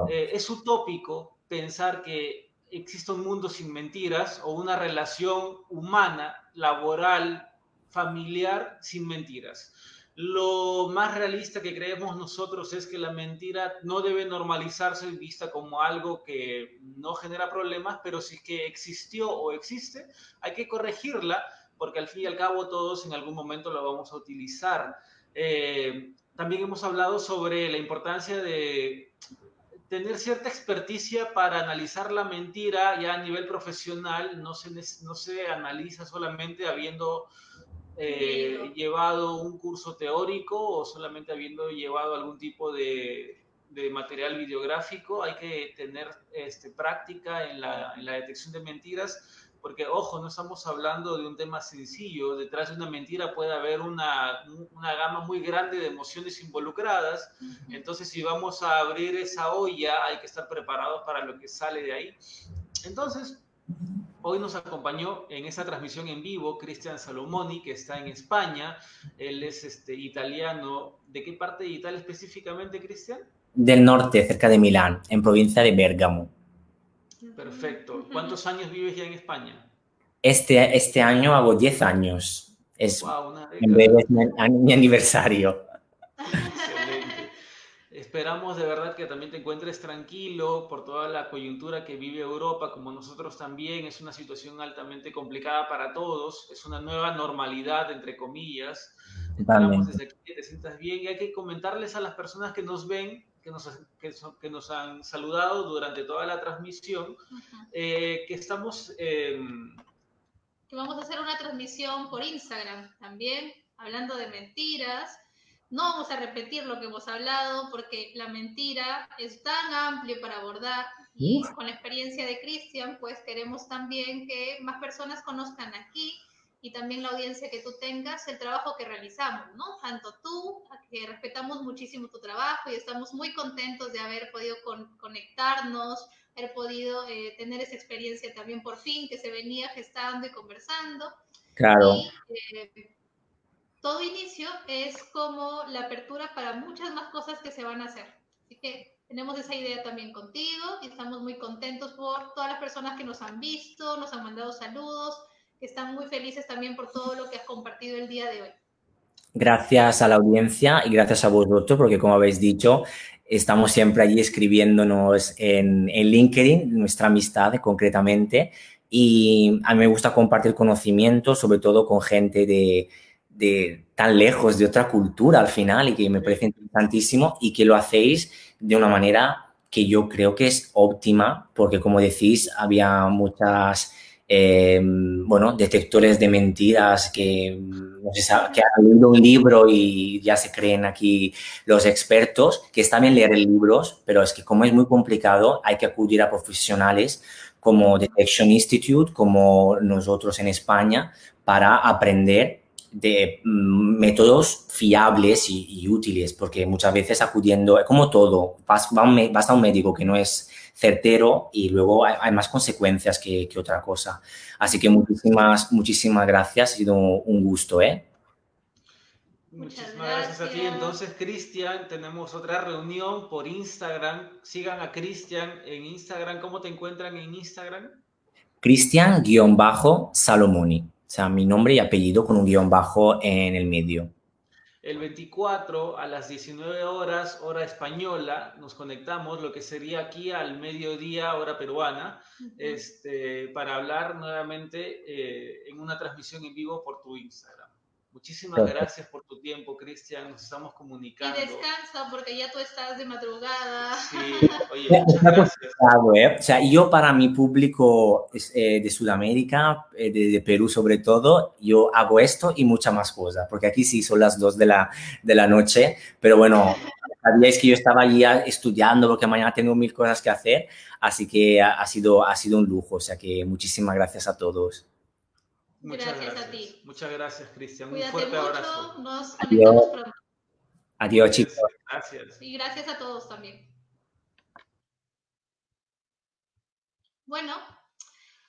Speaker 1: Eh, es utópico pensar que existe un mundo sin mentiras o una relación humana, laboral, familiar sin mentiras. Lo más realista que creemos nosotros es que la mentira no debe normalizarse y vista como algo que no genera problemas, pero si es que existió o existe, hay que corregirla porque al fin y al cabo todos en algún momento la vamos a utilizar. Eh, también hemos hablado sobre la importancia de tener cierta experticia para analizar la mentira ya a nivel profesional, no se, no se analiza solamente habiendo eh, llevado un curso teórico o solamente habiendo llevado algún tipo de, de material videográfico, hay que tener este, práctica en la, en la detección de mentiras porque ojo, no estamos hablando de un tema sencillo, detrás de una mentira puede haber una, una gama muy grande de emociones involucradas, entonces si vamos a abrir esa olla hay que estar preparados para lo que sale de ahí. Entonces, hoy nos acompañó en esa transmisión en vivo Cristian Salomoni, que está en España, él es este, italiano, ¿de qué parte de Italia específicamente, Cristian?
Speaker 2: Del norte, cerca de Milán, en provincia de Bérgamo.
Speaker 1: Perfecto. ¿Cuántos años vives ya en España?
Speaker 2: Este, este año hago 10 años. Es, en breve es mi, aniversario.
Speaker 1: Excelente. Esperamos de verdad que también te encuentres tranquilo por toda la coyuntura que vive Europa, como nosotros también. Es una situación altamente complicada para todos. Es una nueva normalidad, entre comillas. Esperamos desde aquí que te sientas bien y hay que comentarles a las personas que nos ven que nos, que, nos han saludado durante toda la transmisión, eh, que estamos... Em,
Speaker 3: que vamos a hacer una transmisión por Instagram también, hablando de mentiras. No vamos a repetir lo que hemos hablado porque la mentira es tan amplia para abordar. Y con la experiencia de Cristian, pues queremos también que más personas conozcan aquí y también la audiencia que tú tengas el trabajo que realizamos, ¿no? Tanto tú, que respetamos muchísimo tu trabajo y estamos muy contentos de haber podido conectarnos, haber podido eh, tener esa experiencia también por fin que se venía gestando y conversando.
Speaker 2: Claro.
Speaker 3: Eh, todo inicio es como la apertura para muchas más cosas que se van a hacer. Así que tenemos esa idea también contigo y estamos muy contentos por todas las personas que nos han visto, nos han mandado saludos, que están muy felices también por todo lo que has compartido el día de hoy.
Speaker 2: Gracias a la audiencia y gracias a vosotros, porque como habéis dicho, estamos siempre allí escribiéndonos en, en LinkedIn, nuestra amistad concretamente, y a mí me gusta compartir conocimiento, sobre todo con gente de, de tan lejos, de otra cultura al final, y que me parece interesantísimo, y que lo hacéis de una manera que yo creo que es óptima, porque como decís, había muchas Em, bueno, detectores de mentiras que, no sé, que han leído un libro y ya se creen aquí los expertos, que está bien leer libros, pero es que como es muy complicado, hay que acudir a profesionales como Detection Institute, como nosotros en España, para aprender de mm, métodos fiables y, útiles, porque muchas veces acudiendo, como todo, vas, vas a un médico que no es certero y luego hay, más consecuencias que, otra cosa. Así que muchísimas, muchísimas gracias, ha sido un gusto, ¿eh?
Speaker 1: Muchísimas gracias. a ti. Entonces, Cristian, tenemos otra reunión por Instagram. Sigan a Cristian en Instagram. ¿Cómo te encuentran en Instagram?
Speaker 2: Cristian-Salomoni. O sea, mi nombre y apellido con un guion bajo en el medio.
Speaker 1: El 24 a las 19 horas, hora española, nos conectamos, lo que sería aquí al mediodía, hora peruana, este, para hablar nuevamente eh, en una transmisión en vivo por tu Instagram. Muchísimas gracias por tu tiempo, Cristian. Nos estamos comunicando.
Speaker 3: Y descansa porque ya tú estás de madrugada.
Speaker 1: Sí, oye, muchas gracias.
Speaker 2: ¿eh? O sea, yo para mi público eh, de Sudamérica, eh, de, Perú sobre todo, yo hago esto y muchas más cosas, porque aquí sí son las dos de la, de la noche, pero bueno, sabíais que yo estaba allí estudiando porque mañana tengo mil cosas que hacer, así que ha, sido, ha sido un lujo, o sea que muchísimas gracias a todos.
Speaker 1: Muchas gracias, a ti. Muchas gracias, Cristian. Un fuerte abrazo.
Speaker 3: Nos conectamos pronto.
Speaker 2: Adiós, chicos.
Speaker 1: Gracias.
Speaker 3: Y gracias a todos también. Bueno,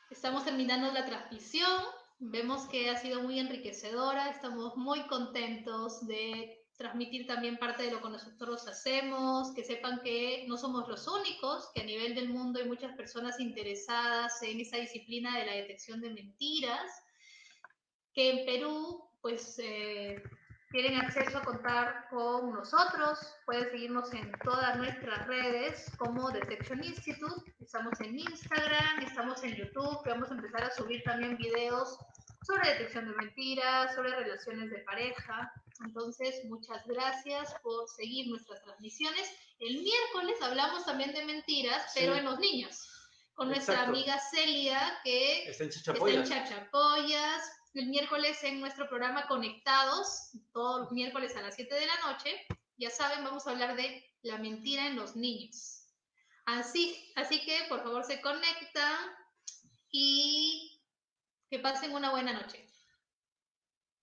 Speaker 3: estamos terminando la transmisión. Vemos que ha sido muy enriquecedora. Estamos muy contentos de transmitir también parte de lo que nosotros hacemos, que sepan que no somos los únicos, que a nivel del mundo hay muchas personas interesadas en esa disciplina de la detección de mentiras que en Perú, pues, eh, tienen acceso a contar con nosotros. Pueden seguirnos en todas nuestras redes como Detection Institute. Estamos en Instagram, estamos en YouTube, vamos a empezar a subir también videos sobre detección de mentiras, sobre relaciones de pareja. Entonces, muchas gracias por seguir nuestras transmisiones. El miércoles hablamos también de mentiras, pero en los niños, con nuestra amiga Celia, que
Speaker 1: está en Chachapoyas.
Speaker 3: Está en Chachapoyas el miércoles en nuestro programa Conectados, todos los miércoles a las 7 de la noche. Ya saben, vamos a hablar de la mentira en los niños. Así, así que por favor se conectan y que pasen una buena noche.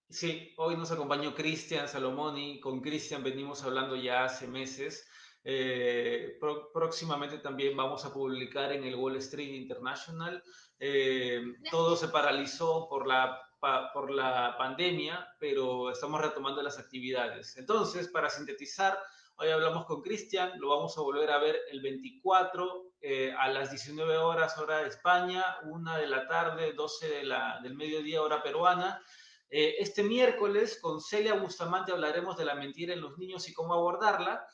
Speaker 1: Sí, hoy nos acompañó Cristian Salomoni. Con Cristian venimos hablando ya hace meses. Eh, próximamente también vamos a publicar en el Wall Street International. Eh, todo se paralizó por la por la pandemia, pero estamos retomando las actividades. Entonces, para sintetizar, hoy hablamos con Cristian, lo vamos a volver a ver el 24 eh, a las 19 horas hora de España, 1 de la tarde, 12 de la, del mediodía hora peruana. Eh, este miércoles con Celia Bustamante hablaremos de la mentira en los niños y cómo abordarla.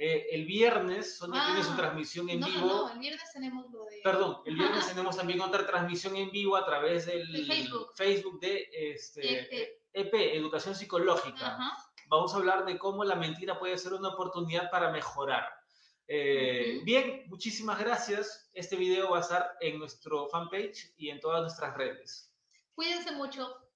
Speaker 1: Eh, el viernes Sonia tiene su ah, transmisión en vivo.
Speaker 3: No, el viernes tenemos lo de...
Speaker 1: Perdón, el viernes tenemos también otra transmisión en vivo a través del Facebook. de este, EP, e Educación Psicológica. Vamos a hablar de cómo la mentira puede ser una oportunidad para mejorar. Eh, bien, muchísimas gracias. Este video va a estar en nuestro fanpage y en todas nuestras redes.
Speaker 3: Cuídense mucho.